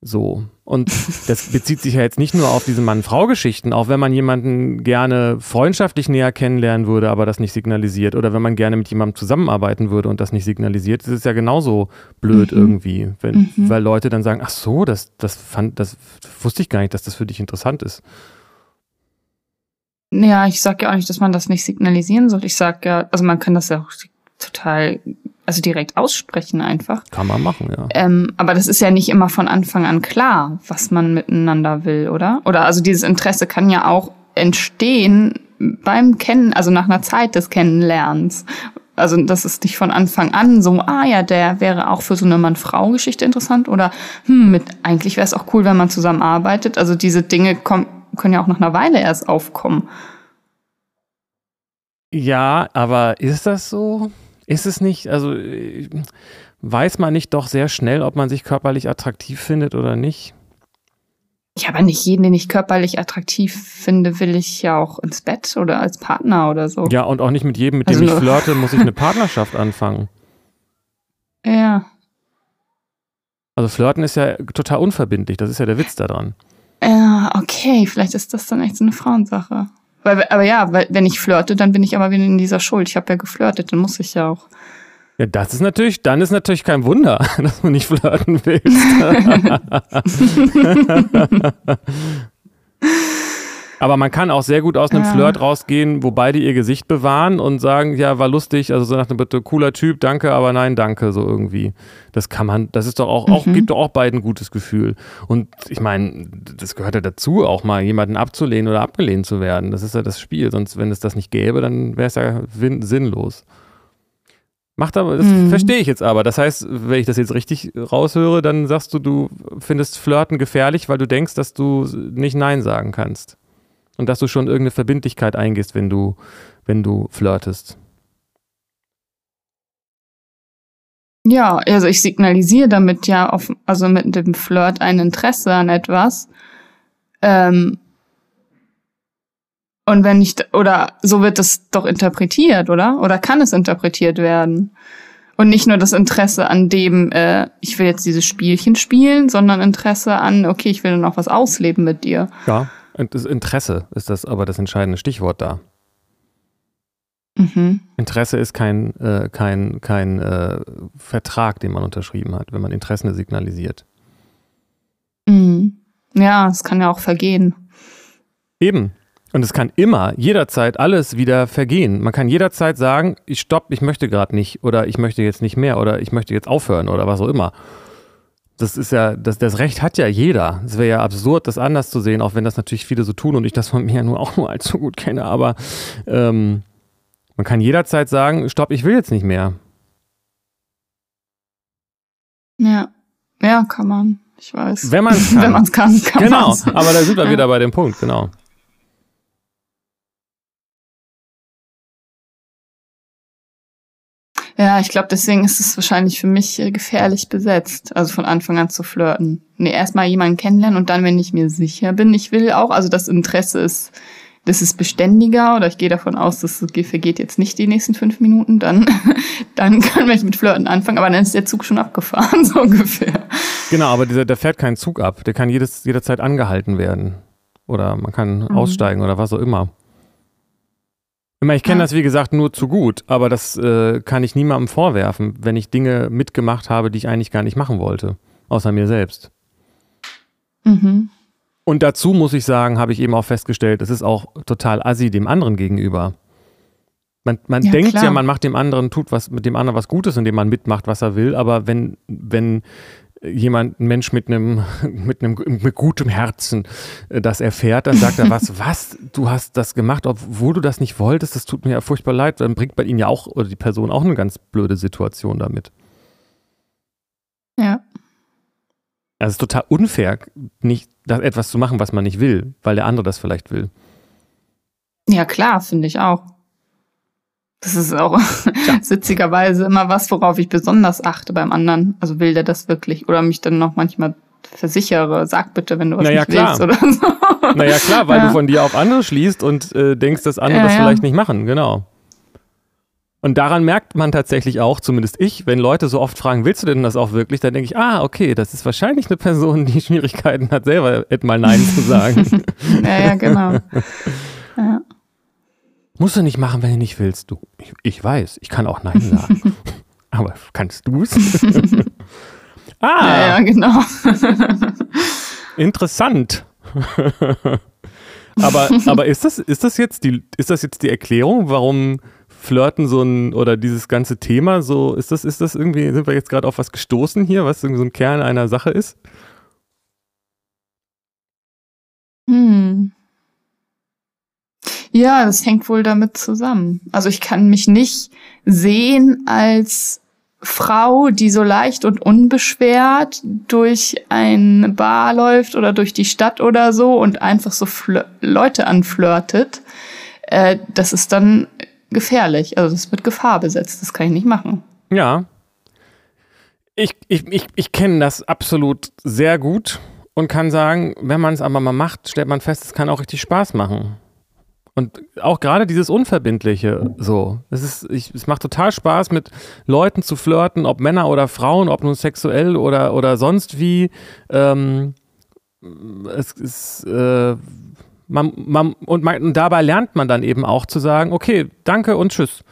A: So. Und das bezieht sich ja jetzt nicht nur auf diese Mann-Frau-Geschichten, auch wenn man jemanden gerne freundschaftlich näher kennenlernen würde, aber das nicht signalisiert, oder wenn man gerne mit jemandem zusammenarbeiten würde und das nicht signalisiert, ist ja genauso blöd mhm. irgendwie, wenn, mhm. weil Leute dann sagen, ach so, das, das fand, das wusste ich gar nicht, dass das für dich interessant ist.
B: Ja, ich sage ja auch nicht, dass man das nicht signalisieren soll. Ich sage ja, also man kann das ja auch total also direkt aussprechen einfach.
A: Kann man machen, ja.
B: Ähm, aber das ist ja nicht immer von Anfang an klar, was man miteinander will, oder? Oder also dieses Interesse kann ja auch entstehen beim Kennen, also nach einer Zeit des Kennenlernens. Also das ist nicht von Anfang an so, ah ja, der wäre auch für so eine Mann-Frau-Geschichte interessant oder hm, mit eigentlich wäre es auch cool, wenn man zusammenarbeitet. Also diese Dinge kommen, können ja auch nach einer Weile erst aufkommen.
A: Ja, aber ist das so? Ist es nicht, also weiß man nicht doch sehr schnell, ob man sich körperlich attraktiv findet oder nicht?
B: Ja, aber nicht jeden, den ich körperlich attraktiv finde, will ich ja auch ins Bett oder als Partner oder so.
A: Ja, und auch nicht mit jedem, mit dem also ich flirte, muss ich eine Partnerschaft anfangen.
B: Ja.
A: Also flirten ist ja total unverbindlich, das ist ja der Witz daran.
B: Ja, okay, vielleicht ist das dann echt so eine Frauensache. Weil, aber ja, weil, wenn ich flirte, dann bin ich aber wieder in dieser Schuld. Ich habe ja geflirtet, dann muss ich ja auch.
A: Ja, das ist natürlich, dann ist natürlich kein Wunder, dass du nicht flirten willst. Aber man kann auch sehr gut aus einem ja. Flirt rausgehen, wo beide ihr Gesicht bewahren und sagen, ja, war lustig, also so nach dem Bitte, cooler Typ, danke, aber nein, danke, so irgendwie. Das kann man, das ist doch auch, mhm. auch gibt doch auch beiden ein gutes Gefühl. Und ich meine, das gehört ja dazu, auch mal jemanden abzulehnen oder abgelehnt zu werden. Das ist ja das Spiel. Sonst, wenn es das nicht gäbe, dann wäre es ja sinnlos. Macht aber, das mhm. verstehe ich jetzt aber. Das heißt, wenn ich das jetzt richtig raushöre, dann sagst du, du findest Flirten gefährlich, weil du denkst, dass du nicht Nein sagen kannst. Und dass du schon irgendeine Verbindlichkeit eingehst, wenn du, wenn du flirtest.
B: Ja, also ich signalisiere damit ja auf, also mit dem Flirt ein Interesse an etwas. Ähm, und wenn nicht, oder so wird es doch interpretiert, oder? Oder kann es interpretiert werden? Und nicht nur das Interesse an dem, äh, ich will jetzt dieses Spielchen spielen, sondern Interesse an, okay, ich will dann auch was ausleben mit dir.
A: Ja, das Interesse ist das aber das entscheidende Stichwort da.
B: Mhm.
A: Interesse ist kein, äh, kein, kein äh, Vertrag, den man unterschrieben hat, wenn man Interessen signalisiert.
B: Mhm. Ja, es kann ja auch vergehen.
A: Eben. Und es kann immer, jederzeit alles wieder vergehen. Man kann jederzeit sagen, ich stopp, ich möchte gerade nicht oder ich möchte jetzt nicht mehr oder ich möchte jetzt aufhören oder was auch immer. Das ist ja, das, das Recht hat ja jeder. Es wäre ja absurd, das anders zu sehen, auch wenn das natürlich viele so tun und ich das von mir nur auch nur allzu gut kenne. Aber ähm, man kann jederzeit sagen, stopp, ich will jetzt nicht mehr.
B: Ja, ja, kann man. Ich weiß.
A: Wenn man es kann.
B: Wenn man es kann, kann
A: Genau, man's. aber da sind wir ja. wieder bei dem Punkt, genau.
B: Ja, ich glaube, deswegen ist es wahrscheinlich für mich äh, gefährlich besetzt, also von Anfang an zu flirten. Nee, erstmal jemanden kennenlernen und dann, wenn ich mir sicher bin, ich will auch, also das Interesse ist, das ist beständiger oder ich gehe davon aus, das vergeht jetzt nicht die nächsten fünf Minuten, dann, dann kann ich mit Flirten anfangen, aber dann ist der Zug schon abgefahren, so ungefähr.
A: Genau, aber dieser, der fährt keinen Zug ab, der kann jedes, jederzeit angehalten werden. Oder man kann mhm. aussteigen oder was auch immer. Ich kenne das, wie gesagt, nur zu gut, aber das äh, kann ich niemandem vorwerfen, wenn ich Dinge mitgemacht habe, die ich eigentlich gar nicht machen wollte, außer mir selbst.
B: Mhm.
A: Und dazu muss ich sagen, habe ich eben auch festgestellt, es ist auch total assi dem anderen gegenüber. Man, man ja, denkt klar. ja, man macht dem anderen, tut was mit dem anderen was Gutes, indem man mitmacht, was er will, aber wenn, wenn jemand, ein Mensch mit einem, mit einem mit gutem Herzen äh, das erfährt, dann sagt er was, was, du hast das gemacht, obwohl du das nicht wolltest, das tut mir ja furchtbar leid, dann bringt bei ihnen ja auch, oder die Person auch eine ganz blöde Situation damit.
B: Ja.
A: Also es ist total unfair, nicht das etwas zu machen, was man nicht will, weil der andere das vielleicht will.
B: Ja, klar, finde ich auch. Das ist auch ja. witzigerweise immer was, worauf ich besonders achte beim anderen. Also will der das wirklich? Oder mich dann noch manchmal versichere, sag bitte, wenn du was naja, nicht klar. willst oder so.
A: Naja, klar, weil ja. du von dir auf andere schließt und äh, denkst, dass andere ja, das vielleicht nicht machen, genau. Und daran merkt man tatsächlich auch, zumindest ich, wenn Leute so oft fragen, willst du denn das auch wirklich? Dann denke ich, ah, okay, das ist wahrscheinlich eine Person, die Schwierigkeiten hat, selber mal Nein zu sagen.
B: ja, ja, genau. Ja.
A: Musst du nicht machen, wenn du nicht willst. Du, ich, ich weiß, ich kann auch Nein sagen. Aber kannst du es?
B: ah! Ja, ja, genau.
A: interessant. aber aber ist, das, ist, das jetzt die, ist das jetzt die Erklärung, warum Flirten so ein, oder dieses ganze Thema so, ist das, ist das irgendwie, sind wir jetzt gerade auf was gestoßen hier, was irgendwie so ein Kern einer Sache ist?
B: Hm. Ja, das hängt wohl damit zusammen. Also ich kann mich nicht sehen als Frau, die so leicht und unbeschwert durch eine Bar läuft oder durch die Stadt oder so und einfach so Leute anflirtet, äh, das ist dann gefährlich. Also das wird Gefahr besetzt. Das kann ich nicht machen.
A: Ja. Ich, ich, ich, ich kenne das absolut sehr gut und kann sagen, wenn man es aber mal macht, stellt man fest, es kann auch richtig Spaß machen. Und auch gerade dieses Unverbindliche, so. Es, ist, ich, es macht total Spaß, mit Leuten zu flirten, ob Männer oder Frauen, ob nun sexuell oder, oder sonst wie. Ähm, es ist, äh, man, man, und, man, und dabei lernt man dann eben auch zu sagen, okay, danke und tschüss.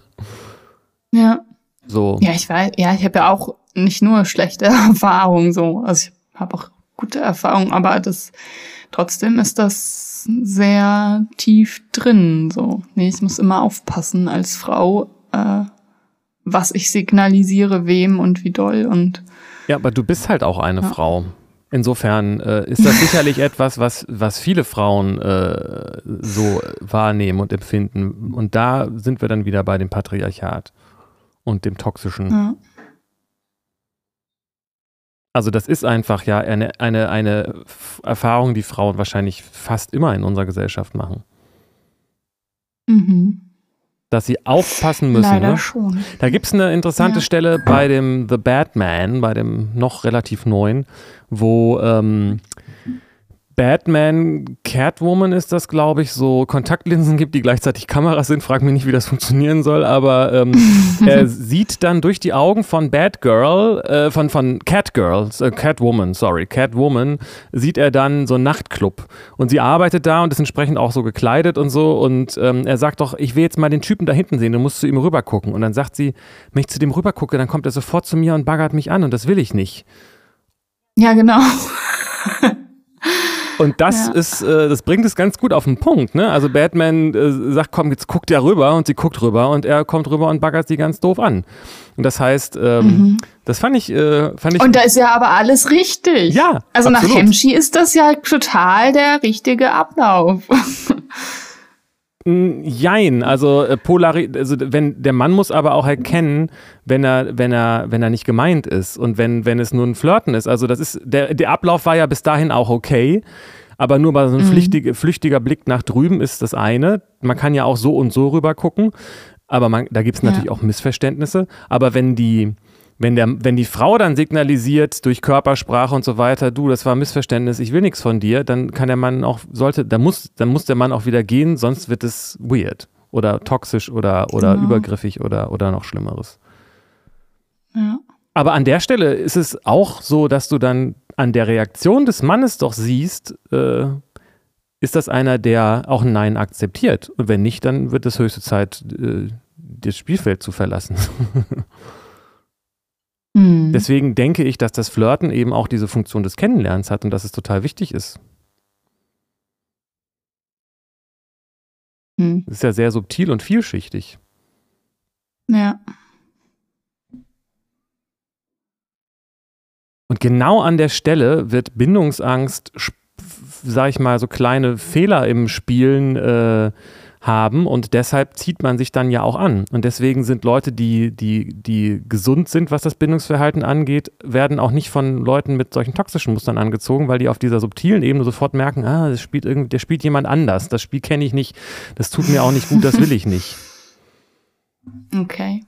B: ja.
A: So.
B: Ja, ich weiß, ja, ich habe ja auch nicht nur schlechte Erfahrungen so. Also ich habe auch gute Erfahrungen, aber das trotzdem ist das sehr tief drin. So, nee, ich muss immer aufpassen als Frau, äh, was ich signalisiere, wem und wie doll und.
A: Ja, aber du bist halt auch eine ja. Frau. Insofern äh, ist das sicherlich etwas, was, was viele Frauen äh, so wahrnehmen und empfinden. Und da sind wir dann wieder bei dem Patriarchat und dem Toxischen. Ja. Also das ist einfach ja eine, eine, eine Erfahrung, die Frauen wahrscheinlich fast immer in unserer Gesellschaft machen. Mhm. Dass sie aufpassen müssen.
B: Leider
A: ne?
B: schon.
A: Da gibt es eine interessante ja. Stelle bei dem The Batman, bei dem noch relativ neuen, wo ähm, Batman, Catwoman ist das, glaube ich, so Kontaktlinsen gibt, die gleichzeitig Kameras sind. Frag mich nicht, wie das funktionieren soll, aber ähm, er sieht dann durch die Augen von Batgirl, äh, von, von Catgirl, äh, Catwoman, sorry, Catwoman, sieht er dann so einen Nachtclub. Und sie arbeitet da und ist entsprechend auch so gekleidet und so. Und ähm, er sagt doch, ich will jetzt mal den Typen da hinten sehen, du musst zu ihm rüber gucken. Und dann sagt sie, wenn ich zu dem rüber gucke, dann kommt er sofort zu mir und baggert mich an und das will ich nicht.
B: Ja, genau.
A: Und das ja. ist, äh, das bringt es ganz gut auf den Punkt. Ne? Also Batman äh, sagt, komm, jetzt guckt er rüber und sie guckt rüber und er kommt rüber und baggert sie ganz doof an. Und das heißt, ähm, mhm. das fand ich, äh, fand ich.
B: Und da ist ja aber alles richtig.
A: Ja.
B: Also absolut. nach Hemschi ist das ja total der richtige Ablauf.
A: Jein, also äh, Polari also wenn der Mann muss aber auch erkennen, wenn er wenn er wenn er nicht gemeint ist und wenn wenn es nur ein Flirten ist. Also das ist der der Ablauf war ja bis dahin auch okay, aber nur mal so ein mhm. flüchtig, flüchtiger Blick nach drüben ist das eine. Man kann ja auch so und so rüber gucken, aber man, da gibt es natürlich ja. auch Missverständnisse. Aber wenn die wenn, der, wenn die Frau dann signalisiert durch Körpersprache und so weiter, du, das war ein Missverständnis, ich will nichts von dir, dann kann der Mann auch, sollte, dann muss, dann muss der Mann auch wieder gehen, sonst wird es weird oder toxisch oder, oder genau. übergriffig oder, oder noch Schlimmeres.
B: Ja.
A: Aber an der Stelle ist es auch so, dass du dann an der Reaktion des Mannes doch siehst, äh, ist das einer, der auch ein Nein akzeptiert. Und wenn nicht, dann wird es höchste Zeit, äh, das Spielfeld zu verlassen. Mhm. Deswegen denke ich, dass das Flirten eben auch diese Funktion des Kennenlernens hat und dass es total wichtig ist.
B: Mhm.
A: ist ja sehr subtil und vielschichtig.
B: Ja.
A: Und genau an der Stelle wird Bindungsangst, sag ich mal, so kleine Fehler im Spielen äh, haben und deshalb zieht man sich dann ja auch an. Und deswegen sind Leute, die, die, die gesund sind, was das Bindungsverhalten angeht, werden auch nicht von Leuten mit solchen toxischen Mustern angezogen, weil die auf dieser subtilen Ebene sofort merken, ah, das spielt irgendwie, der spielt jemand anders, das Spiel kenne ich nicht, das tut mir auch nicht gut, das will ich nicht.
B: Okay.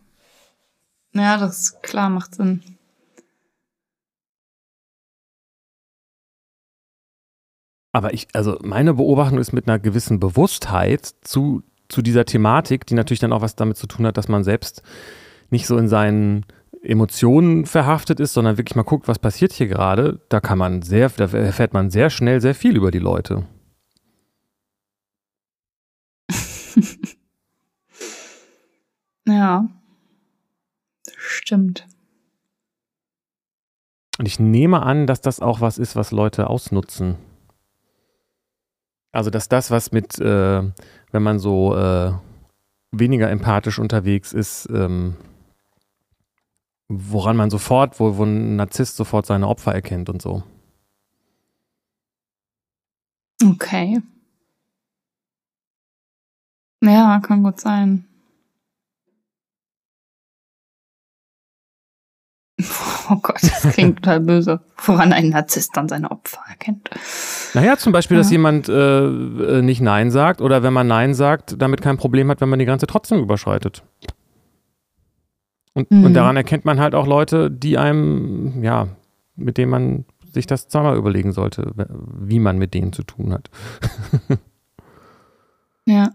B: Ja, das klar, macht Sinn.
A: Aber ich, also meine Beobachtung ist mit einer gewissen Bewusstheit zu, zu dieser Thematik, die natürlich dann auch was damit zu tun hat, dass man selbst nicht so in seinen Emotionen verhaftet ist, sondern wirklich mal guckt, was passiert hier gerade. Da kann man sehr, da erfährt man sehr schnell sehr viel über die Leute.
B: ja. Stimmt.
A: Und ich nehme an, dass das auch was ist, was Leute ausnutzen. Also, dass das, was mit, äh, wenn man so äh, weniger empathisch unterwegs ist, ähm, woran man sofort, wo, wo ein Narzisst sofort seine Opfer erkennt und so.
B: Okay. Ja, kann gut sein. Oh Gott, das klingt total böse. Woran ein Narzisst dann seine Opfer erkennt.
A: Naja, zum Beispiel, ja. dass jemand äh, äh, nicht Nein sagt oder wenn man Nein sagt, damit kein Problem hat, wenn man die Grenze trotzdem überschreitet. Und, mhm. und daran erkennt man halt auch Leute, die einem, ja, mit denen man sich das zweimal überlegen sollte, wie man mit denen zu tun hat.
B: ja.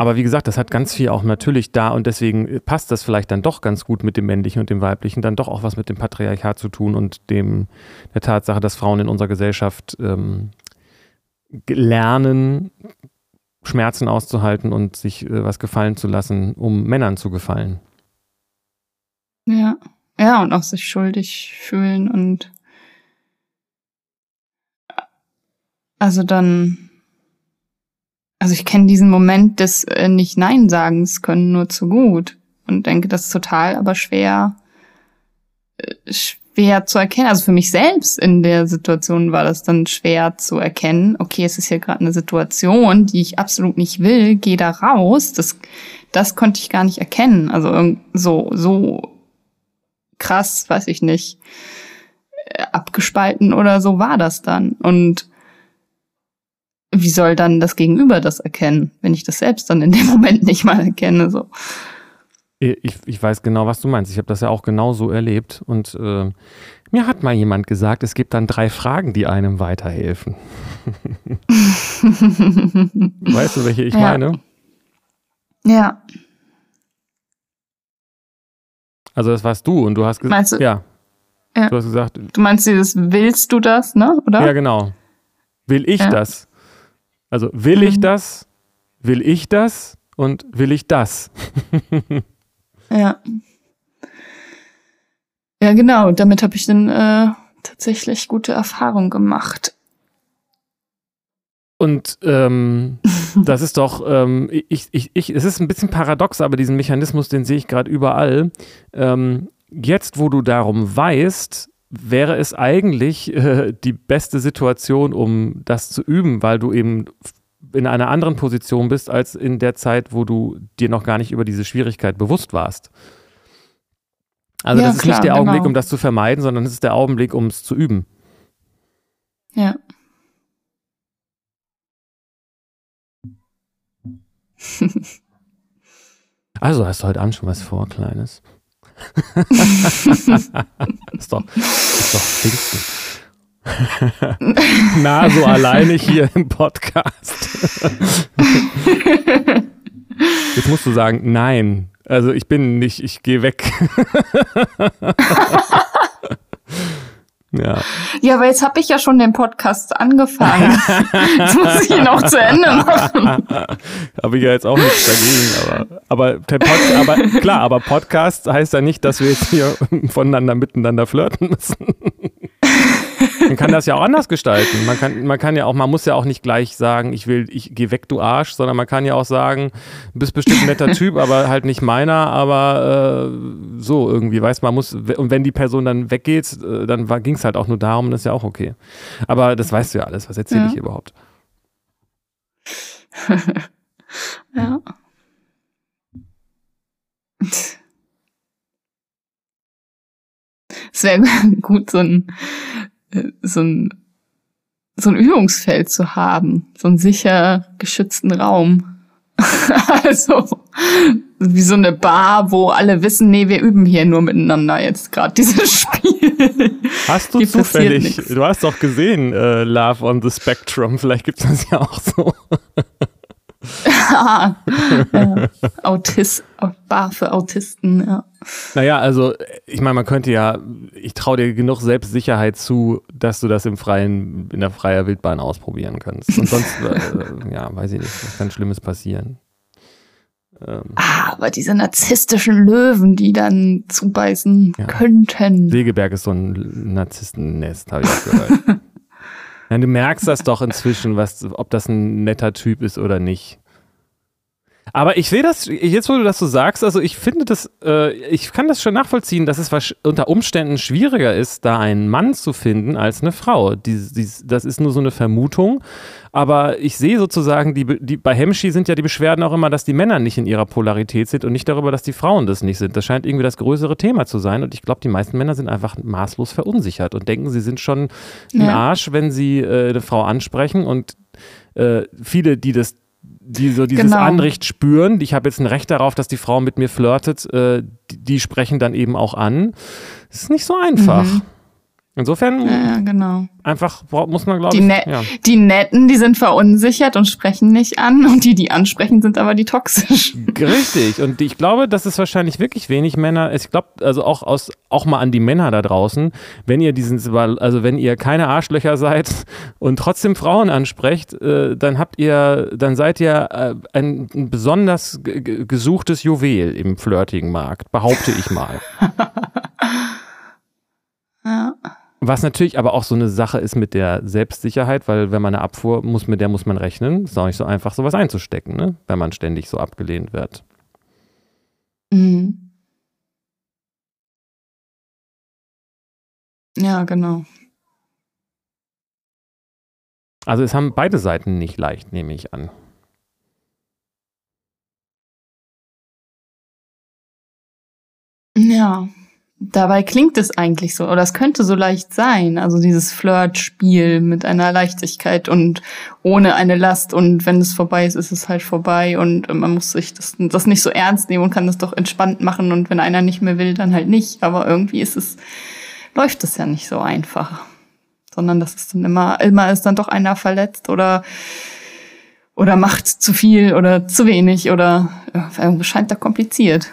A: Aber wie gesagt, das hat ganz viel auch natürlich da und deswegen passt das vielleicht dann doch ganz gut mit dem männlichen und dem weiblichen, dann doch auch was mit dem Patriarchat zu tun und dem der Tatsache, dass Frauen in unserer Gesellschaft ähm, lernen, Schmerzen auszuhalten und sich äh, was gefallen zu lassen, um Männern zu gefallen.
B: Ja, ja, und auch sich schuldig fühlen und also dann also ich kenne diesen Moment des äh, nicht Nein sagens können nur zu gut und denke, das ist total, aber schwer, äh, schwer zu erkennen. Also für mich selbst in der Situation war das dann schwer zu erkennen. Okay, es ist hier gerade eine Situation, die ich absolut nicht will. Geh da raus. Das, das konnte ich gar nicht erkennen. Also so, so krass, weiß ich nicht, äh, abgespalten oder so war das dann. Und wie soll dann das Gegenüber das erkennen, wenn ich das selbst dann in dem Moment nicht mal erkenne? So.
A: Ich, ich weiß genau, was du meinst. Ich habe das ja auch genau so erlebt. Und äh, mir hat mal jemand gesagt, es gibt dann drei Fragen, die einem weiterhelfen. weißt du, welche ich ja. meine?
B: Ja.
A: Also das warst du und du hast
B: gesagt,
A: ja. ja. Du hast gesagt,
B: du meinst dieses willst du das, ne? Oder?
A: Ja, genau. Will ich ja. das? Also will mhm. ich das, will ich das und will ich das?
B: ja. Ja, genau. Damit habe ich dann äh, tatsächlich gute Erfahrungen gemacht.
A: Und ähm, das ist doch, ähm, ich, ich, ich, es ist ein bisschen paradox, aber diesen Mechanismus, den sehe ich gerade überall. Ähm, jetzt, wo du darum weißt, wäre es eigentlich äh, die beste Situation, um das zu üben, weil du eben in einer anderen Position bist als in der Zeit, wo du dir noch gar nicht über diese Schwierigkeit bewusst warst. Also ja, das ist klar, nicht der Augenblick, genau. um das zu vermeiden, sondern es ist der Augenblick, um es zu üben.
B: Ja.
A: also hast du heute Abend schon was vor, Kleines? ist doch, ist doch Pfingsten. Na, so alleine hier im Podcast. Jetzt musst du sagen, nein. Also ich bin nicht, ich gehe weg.
B: Ja. Ja, aber jetzt habe ich ja schon den Podcast angefangen. Jetzt muss ich ihn auch zu Ende machen.
A: habe ich ja jetzt auch nichts dagegen. Aber, aber, Pod, aber klar, aber Podcast heißt ja nicht, dass wir jetzt hier voneinander miteinander flirten müssen. Man kann das ja auch anders gestalten. Man kann, man kann ja auch, man muss ja auch nicht gleich sagen, ich will, ich geh weg, du Arsch, sondern man kann ja auch sagen, du bist bestimmt ein netter Typ, aber halt nicht meiner, aber äh, so irgendwie, weißt man muss, und wenn die Person dann weggeht, äh, dann ging es halt auch nur darum, das ist ja auch okay. Aber das weißt du ja alles, was erzähle ja. ich überhaupt?
B: ja. Es wäre gut, so ein so ein, so ein Übungsfeld zu haben, so einen sicher geschützten Raum. also wie so eine Bar, wo alle wissen, nee, wir üben hier nur miteinander jetzt gerade dieses Spiel.
A: Hast du Hier zufällig, du hast doch gesehen, äh, Love on the Spectrum, vielleicht gibt es das ja auch so.
B: ja, Autist, Bar für Autisten, ja.
A: Naja, also ich meine, man könnte ja, ich traue dir genug Selbstsicherheit zu, dass du das im freien, in der freier Wildbahn ausprobieren kannst. Und sonst, äh, ja, weiß ich nicht, was kann Schlimmes passieren.
B: Ähm. Ah, aber diese narzisstischen Löwen, die dann zubeißen ja. könnten.
A: Segeberg ist so ein Narzisstennest, habe ich gehört. Ja, du merkst das doch inzwischen, was, ob das ein netter Typ ist oder nicht. Aber ich sehe das, jetzt wo du das so sagst, also ich finde das, äh, ich kann das schon nachvollziehen, dass es unter Umständen schwieriger ist, da einen Mann zu finden als eine Frau. Die, die, das ist nur so eine Vermutung. Aber ich sehe sozusagen, die, die, bei Hemschi sind ja die Beschwerden auch immer, dass die Männer nicht in ihrer Polarität sind und nicht darüber, dass die Frauen das nicht sind. Das scheint irgendwie das größere Thema zu sein. Und ich glaube, die meisten Männer sind einfach maßlos verunsichert und denken, sie sind schon ja. ein Arsch, wenn sie äh, eine Frau ansprechen. Und äh, viele, die das die so dieses genau. Anrecht spüren, ich habe jetzt ein Recht darauf, dass die Frau mit mir flirtet, äh, die, die, sprechen dann eben auch an. Das ist nicht so einfach. Mhm. Insofern
B: ja, genau.
A: einfach muss man, glaube
B: ich. Ne ja. Die Netten, die sind verunsichert und sprechen nicht an und die, die ansprechen, sind aber die toxisch.
A: Richtig. Und ich glaube, dass es wahrscheinlich wirklich wenig Männer, ich glaube, also auch aus, auch mal an die Männer da draußen, wenn ihr diesen, also wenn ihr keine Arschlöcher seid und trotzdem Frauen ansprecht, äh, dann habt ihr, dann seid ihr äh, ein, ein besonders gesuchtes Juwel im flirtigen Markt, behaupte ich mal.
B: ja.
A: Was natürlich aber auch so eine Sache ist mit der Selbstsicherheit, weil wenn man eine Abfuhr muss, mit der muss man rechnen. Ist auch nicht so einfach, sowas einzustecken, ne? wenn man ständig so abgelehnt wird.
B: Mhm. Ja, genau.
A: Also es haben beide Seiten nicht leicht, nehme ich an.
B: Ja. Dabei klingt es eigentlich so, oder es könnte so leicht sein. Also dieses Flirtspiel mit einer Leichtigkeit und ohne eine Last. Und wenn es vorbei ist, ist es halt vorbei. Und man muss sich das, das nicht so ernst nehmen und kann das doch entspannt machen. Und wenn einer nicht mehr will, dann halt nicht. Aber irgendwie ist es, läuft es ja nicht so einfach. Sondern das ist dann immer, immer ist dann doch einer verletzt oder, oder macht zu viel oder zu wenig oder ja, scheint da kompliziert.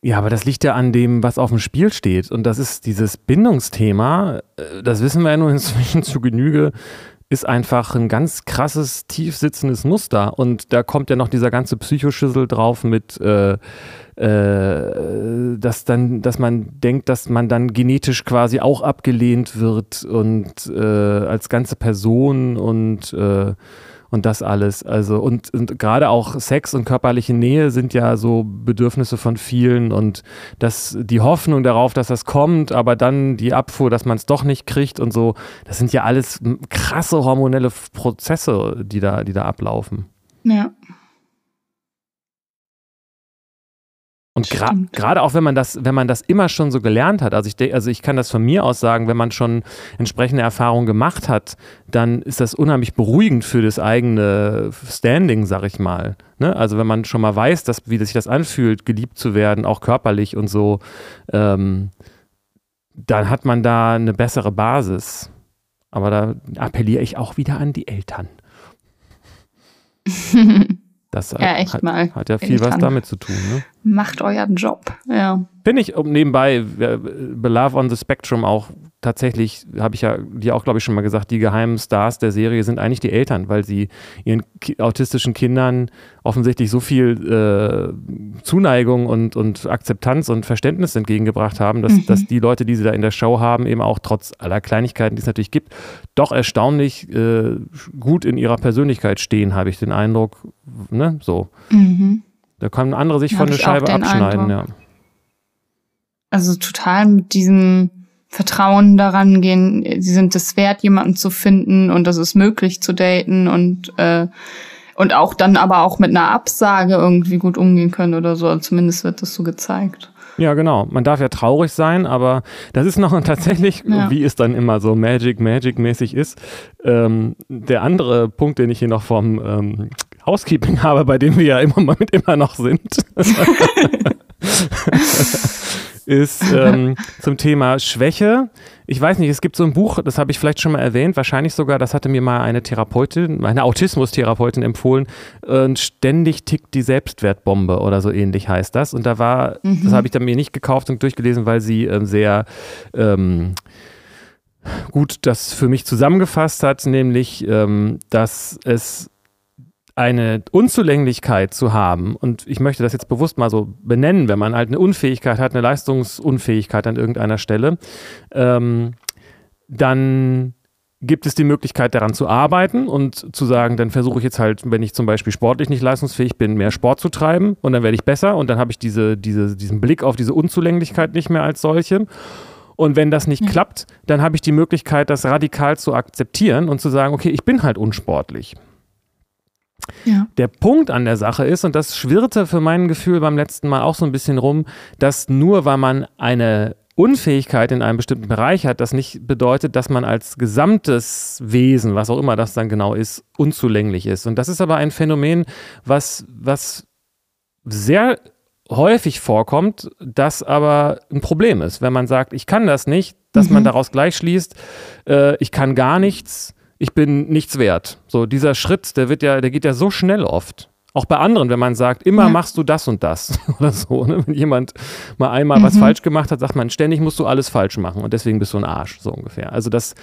A: Ja, aber das liegt ja an dem, was auf dem Spiel steht. Und das ist dieses Bindungsthema, äh, das wissen wir ja nur inzwischen zu Genüge, ist einfach ein ganz krasses, tief sitzendes Muster. Und da kommt ja noch dieser ganze Psychoschüssel drauf mit, äh, äh, dass dann, dass man denkt, dass man dann genetisch quasi auch abgelehnt wird und äh, als ganze Person und äh, und das alles. Also, und, und gerade auch Sex und körperliche Nähe sind ja so Bedürfnisse von vielen und dass die Hoffnung darauf, dass das kommt, aber dann die Abfuhr, dass man es doch nicht kriegt und so, das sind ja alles krasse hormonelle Prozesse, die da, die da ablaufen.
B: Ja.
A: Und gerade gra auch wenn man das, wenn man das immer schon so gelernt hat, also ich, also ich kann das von mir aus sagen, wenn man schon entsprechende Erfahrungen gemacht hat, dann ist das unheimlich beruhigend für das eigene Standing, sag ich mal. Ne? Also wenn man schon mal weiß, dass, wie sich das anfühlt, geliebt zu werden, auch körperlich und so, ähm, dann hat man da eine bessere Basis. Aber da appelliere ich auch wieder an die Eltern. Das
B: ja, echt
A: hat,
B: mal.
A: hat ja viel was damit zu tun. Ne?
B: Macht euren Job, ja.
A: Bin ich nebenbei, Belove on the Spectrum auch tatsächlich, habe ich ja dir auch, glaube ich, schon mal gesagt, die geheimen Stars der Serie sind eigentlich die Eltern, weil sie ihren autistischen Kindern offensichtlich so viel äh, Zuneigung und, und Akzeptanz und Verständnis entgegengebracht haben, dass, mhm. dass die Leute, die sie da in der Show haben, eben auch trotz aller Kleinigkeiten, die es natürlich gibt, doch erstaunlich äh, gut in ihrer Persönlichkeit stehen, habe ich den Eindruck. Ne? So.
B: Mhm.
A: Da können andere sich ja, von der Scheibe abschneiden, ja.
B: Also total mit diesem Vertrauen daran gehen, sie sind es wert, jemanden zu finden und das ist möglich zu daten und äh, und auch dann aber auch mit einer Absage irgendwie gut umgehen können oder so. Also zumindest wird das so gezeigt.
A: Ja, genau. Man darf ja traurig sein, aber das ist noch tatsächlich, ja. wie es dann immer so Magic, Magic-mäßig ist. Ähm, der andere Punkt, den ich hier noch vom ähm, Housekeeping habe, bei dem wir ja immer mal mit immer noch sind. ist ähm, zum Thema Schwäche. Ich weiß nicht, es gibt so ein Buch, das habe ich vielleicht schon mal erwähnt, wahrscheinlich sogar, das hatte mir mal eine Therapeutin, eine Autismus-Therapeutin empfohlen, äh, ständig tickt die Selbstwertbombe oder so ähnlich heißt das. Und da war, mhm. das habe ich dann mir nicht gekauft und durchgelesen, weil sie ähm, sehr ähm, gut das für mich zusammengefasst hat, nämlich, ähm, dass es eine Unzulänglichkeit zu haben, und ich möchte das jetzt bewusst mal so benennen, wenn man halt eine Unfähigkeit hat, eine Leistungsunfähigkeit an irgendeiner Stelle, ähm, dann gibt es die Möglichkeit daran zu arbeiten und zu sagen, dann versuche ich jetzt halt, wenn ich zum Beispiel sportlich nicht leistungsfähig bin, mehr Sport zu treiben und dann werde ich besser und dann habe ich diese, diese, diesen Blick auf diese Unzulänglichkeit nicht mehr als solche. Und wenn das nicht ja. klappt, dann habe ich die Möglichkeit, das radikal zu akzeptieren und zu sagen, okay, ich bin halt unsportlich. Ja. Der Punkt an der Sache ist, und das schwirrte für mein Gefühl beim letzten Mal auch so ein bisschen rum, dass nur weil man eine Unfähigkeit in einem bestimmten Bereich hat, das nicht bedeutet, dass man als gesamtes Wesen, was auch immer das dann genau ist, unzulänglich ist. Und das ist aber ein Phänomen, was, was sehr häufig vorkommt, das aber ein Problem ist. Wenn man sagt, ich kann das nicht, dass mhm. man daraus gleich schließt, äh, ich kann gar nichts, ich bin nichts wert. So dieser Schritt, der wird ja, der geht ja so schnell oft. Auch bei anderen, wenn man sagt, immer ja. machst du das und das oder so. Ne? Wenn jemand mal einmal mhm. was falsch gemacht hat, sagt man, ständig musst du alles falsch machen und deswegen bist du ein Arsch, so ungefähr. Also das,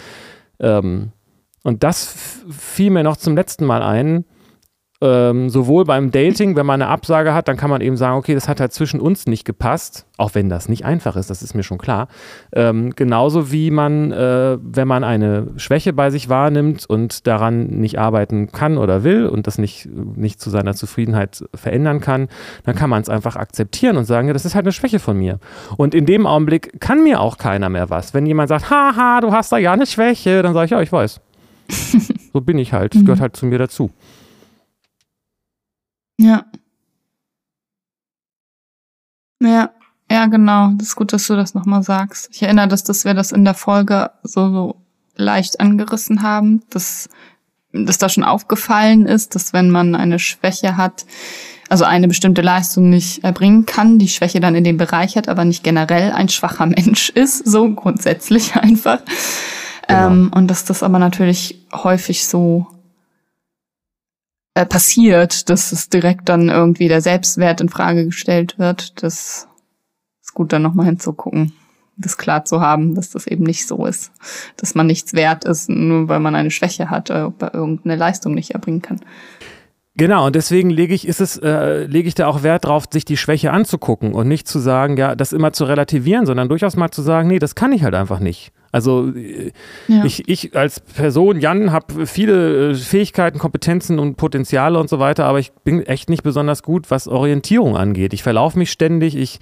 A: ähm, und das fiel mir noch zum letzten Mal ein, ähm, sowohl beim Dating, wenn man eine Absage hat, dann kann man eben sagen, okay, das hat halt zwischen uns nicht gepasst, auch wenn das nicht einfach ist, das ist mir schon klar. Ähm, genauso wie man, äh, wenn man eine Schwäche bei sich wahrnimmt und daran nicht arbeiten kann oder will und das nicht, nicht zu seiner Zufriedenheit verändern kann, dann kann man es einfach akzeptieren und sagen, ja, das ist halt eine Schwäche von mir. Und in dem Augenblick kann mir auch keiner mehr was. Wenn jemand sagt, haha, du hast da ja eine Schwäche, dann sage ich, ja, ich weiß. so bin ich halt, das gehört halt zu mir dazu.
B: Ja. Ja, ja, genau. Das ist gut, dass du das nochmal sagst. Ich erinnere, dass, dass wir das in der Folge so, so leicht angerissen haben, dass, dass da schon aufgefallen ist, dass wenn man eine Schwäche hat, also eine bestimmte Leistung nicht erbringen kann, die Schwäche dann in dem Bereich hat, aber nicht generell ein schwacher Mensch ist, so grundsätzlich einfach. Genau. Ähm, und dass das aber natürlich häufig so äh, passiert, dass es direkt dann irgendwie der Selbstwert in Frage gestellt wird. Das ist gut, dann nochmal hinzugucken, das klar zu haben, dass das eben nicht so ist, dass man nichts wert ist, nur weil man eine Schwäche hat, äh, bei irgendeine Leistung nicht erbringen kann.
A: Genau, und deswegen lege ich, ist es, äh, lege ich da auch Wert drauf, sich die Schwäche anzugucken und nicht zu sagen, ja, das immer zu relativieren, sondern durchaus mal zu sagen, nee, das kann ich halt einfach nicht. Also ja. ich, ich als Person, Jan, habe viele äh, Fähigkeiten, Kompetenzen und Potenziale und so weiter, aber ich bin echt nicht besonders gut, was Orientierung angeht. Ich verlaufe mich ständig, ich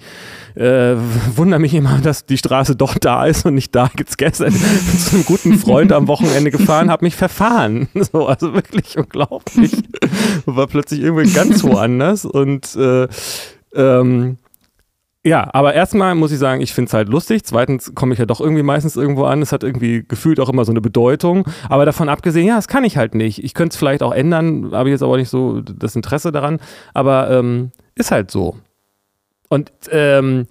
A: äh, wundere mich immer, dass die Straße doch da ist und nicht da. Gibt's gestern zu einem guten Freund am Wochenende gefahren, habe mich verfahren. So, also wirklich unglaublich. War plötzlich irgendwie ganz woanders und äh, ähm, ja, aber erstmal muss ich sagen, ich finde es halt lustig. Zweitens komme ich ja doch irgendwie meistens irgendwo an. Es hat irgendwie gefühlt auch immer so eine Bedeutung. Aber davon abgesehen, ja, das kann ich halt nicht. Ich könnte es vielleicht auch ändern, habe jetzt aber nicht so das Interesse daran. Aber ähm, ist halt so. Und ähm,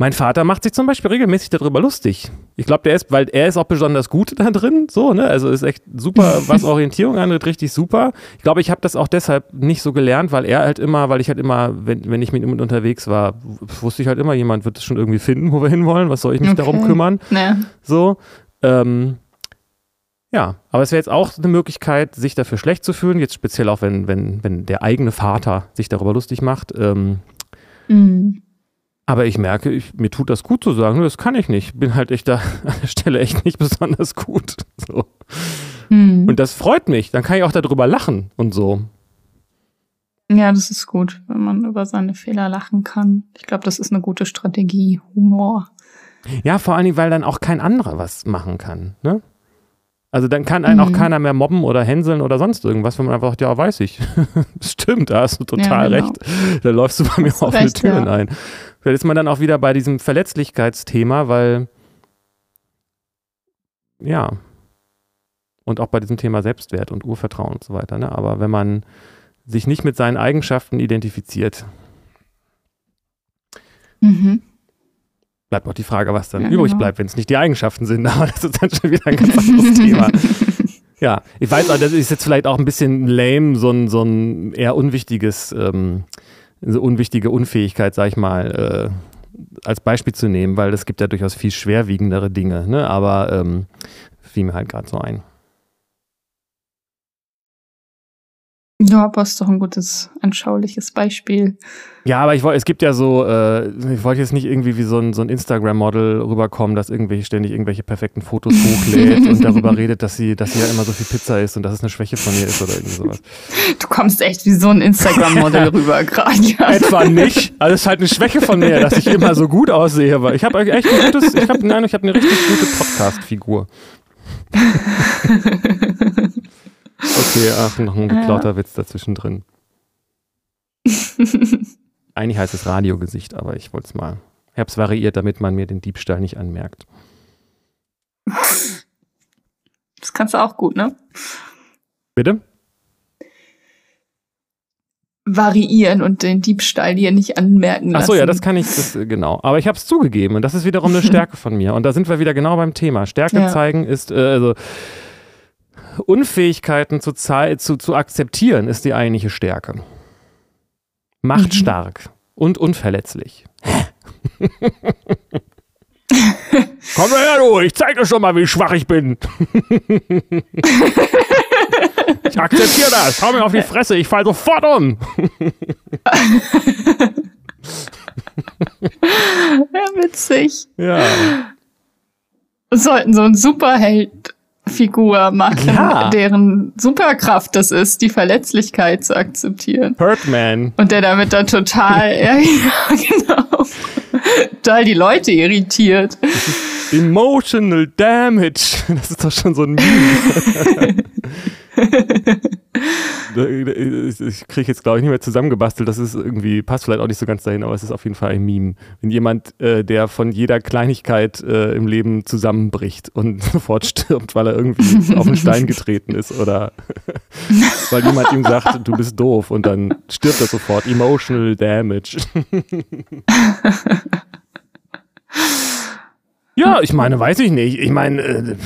A: mein Vater macht sich zum Beispiel regelmäßig darüber lustig. Ich glaube, der ist, weil er ist auch besonders gut da drin, so, ne? Also ist echt super, was Orientierung angeht, richtig super. Ich glaube, ich habe das auch deshalb nicht so gelernt, weil er halt immer, weil ich halt immer, wenn, wenn ich mit ihm unterwegs war, wusste ich halt immer, jemand wird es schon irgendwie finden, wo wir hinwollen. Was soll ich mich okay. darum kümmern? Nee. So. Ähm, ja, aber es wäre jetzt auch eine Möglichkeit, sich dafür schlecht zu fühlen, jetzt speziell auch, wenn, wenn, wenn der eigene Vater sich darüber lustig macht. Ähm, mhm aber ich merke, ich, mir tut das gut zu sagen, das kann ich nicht. Bin halt echt da an der Stelle echt nicht besonders gut. So. Hm. Und das freut mich. Dann kann ich auch darüber lachen und so.
B: Ja, das ist gut, wenn man über seine Fehler lachen kann. Ich glaube, das ist eine gute Strategie. Humor.
A: Ja, vor allen Dingen, weil dann auch kein anderer was machen kann. Ne? Also dann kann einen mhm. auch keiner mehr mobben oder hänseln oder sonst irgendwas, wenn man einfach sagt, ja, weiß ich. Stimmt, da hast du total ja, genau. recht. Da läufst du bei mir offene Türen ja. ein. Vielleicht ist man dann auch wieder bei diesem Verletzlichkeitsthema, weil ja, und auch bei diesem Thema Selbstwert und Urvertrauen und so weiter. Ne? Aber wenn man sich nicht mit seinen Eigenschaften identifiziert, mhm. bleibt noch die Frage, was dann ja, übrig genau. bleibt, wenn es nicht die Eigenschaften sind. Aber das ist dann schon wieder ein ganz anderes Thema. Ja, ich weiß, das ist jetzt vielleicht auch ein bisschen lame, so ein, so ein eher unwichtiges ähm, so unwichtige Unfähigkeit, sag ich mal, äh, als Beispiel zu nehmen, weil es gibt ja durchaus viel schwerwiegendere Dinge, ne? aber ähm, fiel mir halt gerade so ein.
B: Ja, aber ist doch ein gutes, anschauliches Beispiel.
A: Ja, aber ich wollte, es gibt ja so, äh, ich wollte jetzt nicht irgendwie wie so ein, so ein Instagram-Model rüberkommen, das irgendwie ständig irgendwelche perfekten Fotos hochlädt und darüber redet, dass sie, dass sie ja immer so viel Pizza isst und dass es eine Schwäche von ihr ist oder irgendwie sowas.
B: Du kommst echt wie so ein Instagram-Model rüber gerade. Ja.
A: Etwa nicht. Also es ist halt eine Schwäche von mir, dass ich immer so gut aussehe, weil ich habe echt ein gutes, ich habe, nein, ich habe eine richtig gute Podcast-Figur. Okay, ach, noch ein geklauter ja. Witz dazwischen drin. Eigentlich heißt es Radiogesicht, aber ich wollte es mal. Ich habe es variiert, damit man mir den Diebstahl nicht anmerkt.
B: Das kannst du auch gut, ne?
A: Bitte?
B: variieren und den Diebstahl dir nicht anmerken lassen.
A: Ach so, ja, das kann ich, das, genau. Aber ich habe es zugegeben und das ist wiederum eine Stärke von mir. Und da sind wir wieder genau beim Thema. Stärke ja. zeigen ist, äh, also Unfähigkeiten zu, zu, zu akzeptieren, ist die eigentliche Stärke. Macht mhm. stark und unverletzlich. Komm her, du, ich zeig dir schon mal, wie schwach ich bin. ich akzeptiere das. Hau mir auf die Fresse, ich fall sofort um.
B: ja, witzig.
A: Ja.
B: Sollten so ein Superheld Figur machen, ja. deren Superkraft das ist, die Verletzlichkeit zu akzeptieren.
A: Hurtman.
B: Und der damit dann total, ja, genau, total die Leute irritiert.
A: Emotional Damage. Das ist doch schon so ein Meme. ich kriege jetzt, glaube ich, nicht mehr zusammengebastelt. Das ist irgendwie, passt vielleicht auch nicht so ganz dahin, aber es ist auf jeden Fall ein Meme. Wenn jemand, äh, der von jeder Kleinigkeit äh, im Leben zusammenbricht und sofort stirbt, weil er irgendwie auf einen Stein getreten ist oder weil jemand ihm sagt, du bist doof und dann stirbt er sofort. Emotional Damage. Ja, ich meine, weiß ich nicht. Ich meine, äh,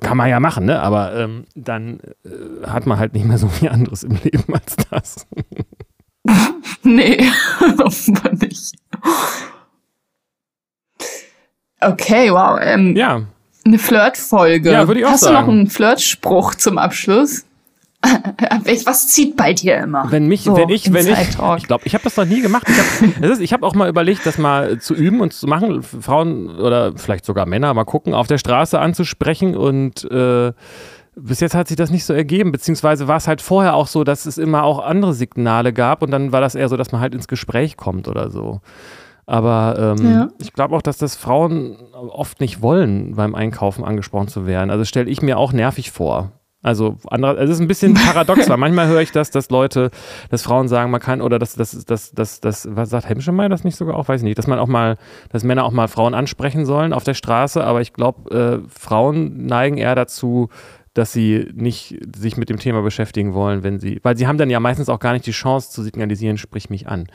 A: kann man ja machen, ne? Aber ähm, dann äh, hat man halt nicht mehr so viel anderes im Leben als das.
B: nee, offenbar nicht. Okay, wow. Ähm,
A: ja.
B: Eine Flirtfolge.
A: Ja, würde ich auch
B: Hast
A: sagen.
B: du noch einen Flirtspruch zum Abschluss? Was zieht bei dir immer?
A: Wenn mich, so, wenn ich, wenn ich, ich glaube, ich habe das noch nie gemacht. Ich habe hab auch mal überlegt, das mal zu üben und zu machen, Frauen oder vielleicht sogar Männer mal gucken, auf der Straße anzusprechen und äh, bis jetzt hat sich das nicht so ergeben, beziehungsweise war es halt vorher auch so, dass es immer auch andere Signale gab und dann war das eher so, dass man halt ins Gespräch kommt oder so. Aber ähm, ja. ich glaube auch, dass das Frauen oft nicht wollen, beim Einkaufen angesprochen zu werden. Also stelle ich mir auch nervig vor. Also, andere, es ist ein bisschen paradox, weil manchmal höre ich das, dass Leute, dass Frauen sagen, man kann, oder dass, dass, dass, dass, dass was sagt Hemschemeyer das nicht sogar auch, weiß ich nicht, dass man auch mal, dass Männer auch mal Frauen ansprechen sollen auf der Straße, aber ich glaube, äh, Frauen neigen eher dazu, dass sie nicht sich mit dem Thema beschäftigen wollen, wenn sie, weil sie haben dann ja meistens auch gar nicht die Chance zu signalisieren, sprich mich an.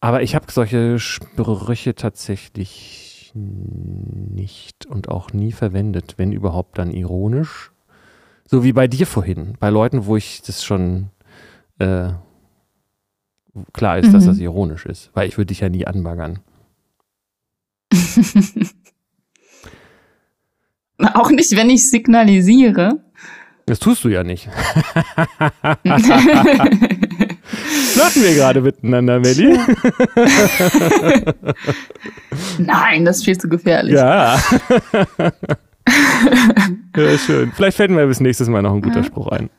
A: Aber ich habe solche Sprüche tatsächlich nicht und auch nie verwendet, wenn überhaupt dann ironisch so wie bei dir vorhin, bei Leuten, wo ich das schon äh, klar ist, mhm. dass das ironisch ist, weil ich würde dich ja nie anbaggern.
B: Auch nicht, wenn ich signalisiere.
A: Das tust du ja nicht. Flirten wir gerade miteinander, Melli?
B: Nein, das ist viel zu gefährlich.
A: Ja. Ja, schön. Vielleicht fällt mir bis nächstes Mal noch ein guter ja. Spruch ein.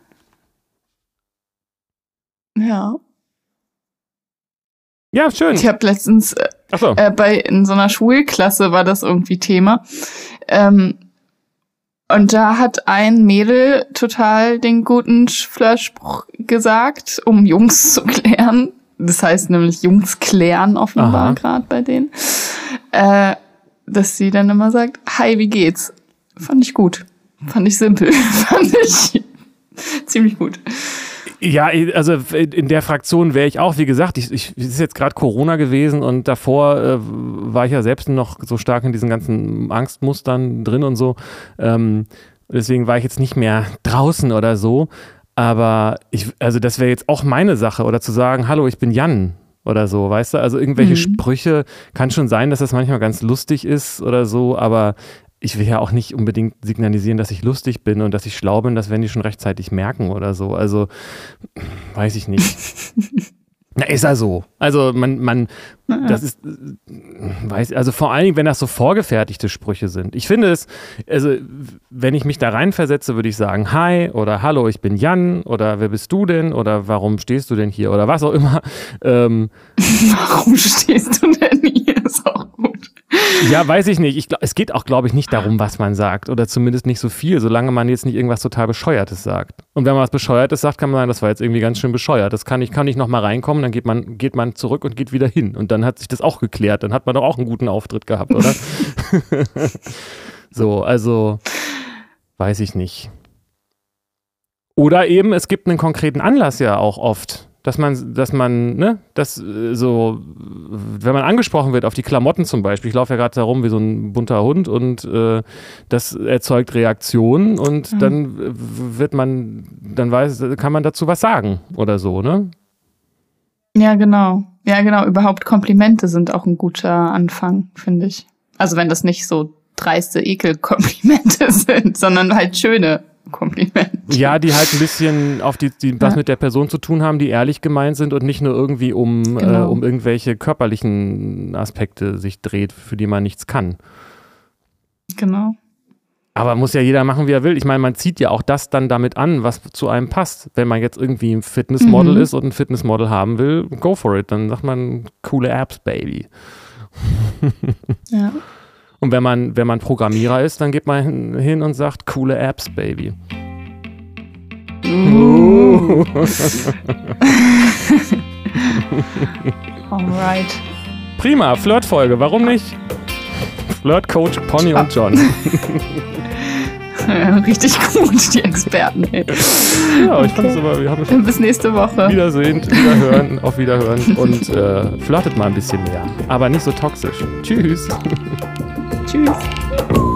B: Ja.
A: Ja, schön.
B: Ich habe letztens äh, so. äh, bei in so einer Schulklasse war das irgendwie Thema. Ähm, und da hat ein Mädel total den guten Flirtspruch gesagt, um Jungs zu klären. Das heißt nämlich Jungs klären offenbar gerade bei denen. Äh, dass sie dann immer sagt, hi, wie geht's? Fand ich gut. Fand ich simpel. Fand ich ziemlich gut.
A: Ja, also in der Fraktion wäre ich auch, wie gesagt, ich, ich, es ist jetzt gerade Corona gewesen und davor äh, war ich ja selbst noch so stark in diesen ganzen Angstmustern drin und so. Ähm, deswegen war ich jetzt nicht mehr draußen oder so. Aber ich, also das wäre jetzt auch meine Sache oder zu sagen, hallo, ich bin Jan oder so, weißt du? Also irgendwelche mhm. Sprüche kann schon sein, dass das manchmal ganz lustig ist oder so, aber ich will ja auch nicht unbedingt signalisieren, dass ich lustig bin und dass ich schlau bin, das werden die schon rechtzeitig merken oder so. Also, weiß ich nicht. Na, ist er so. Also man, man, das ist, weiß, also vor allen Dingen, wenn das so vorgefertigte Sprüche sind. Ich finde es, also wenn ich mich da reinversetze, würde ich sagen, hi oder hallo, ich bin Jan oder wer bist du denn oder warum stehst du denn hier oder was auch immer. Ähm,
B: warum stehst du denn hier? Ist auch gut.
A: Ja, weiß ich nicht. Ich glaub, es geht auch, glaube ich, nicht darum, was man sagt. Oder zumindest nicht so viel, solange man jetzt nicht irgendwas total Bescheuertes sagt. Und wenn man was Bescheuertes sagt, kann man sagen, das war jetzt irgendwie ganz schön bescheuert. Das kann ich, kann ich nochmal reinkommen, dann geht man, geht man zurück und geht wieder hin. Und dann hat sich das auch geklärt. Dann hat man doch auch einen guten Auftritt gehabt, oder? so, also weiß ich nicht. Oder eben, es gibt einen konkreten Anlass ja auch oft dass man, dass man, ne, das äh, so, wenn man angesprochen wird auf die Klamotten zum Beispiel, ich laufe ja gerade da rum wie so ein bunter Hund und äh, das erzeugt Reaktionen und mhm. dann wird man, dann weiß, kann man dazu was sagen oder so, ne?
B: Ja, genau. Ja, genau. Überhaupt Komplimente sind auch ein guter Anfang, finde ich. Also wenn das nicht so dreiste Ekelkomplimente sind, sondern halt schöne Kompliment.
A: Ja, die halt ein bisschen auf die, die was ja. mit der Person zu tun haben, die ehrlich gemeint sind und nicht nur irgendwie um, äh, genau. äh, um irgendwelche körperlichen Aspekte sich dreht, für die man nichts kann.
B: Genau.
A: Aber muss ja jeder machen, wie er will. Ich meine, man zieht ja auch das dann damit an, was zu einem passt. Wenn man jetzt irgendwie ein Fitnessmodel mhm. ist und ein Fitnessmodel haben will, go for it. Dann sagt man coole Apps, Baby. ja. Und wenn man, wenn man Programmierer ist, dann geht man hin und sagt, coole Apps, Baby. Uh.
B: Alright.
A: Prima, Flirtfolge, warum nicht? Flirtcoach Pony und John.
B: Ja, richtig gut, die Experten. Ey.
A: Ja, ich okay. fand es aber, wir haben schon
B: Bis nächste Woche.
A: Wiedersehen, wiederhören, auf Wiederhören und äh, flirtet mal ein bisschen mehr. Aber nicht so toxisch. Tschüss.
B: Tschüss.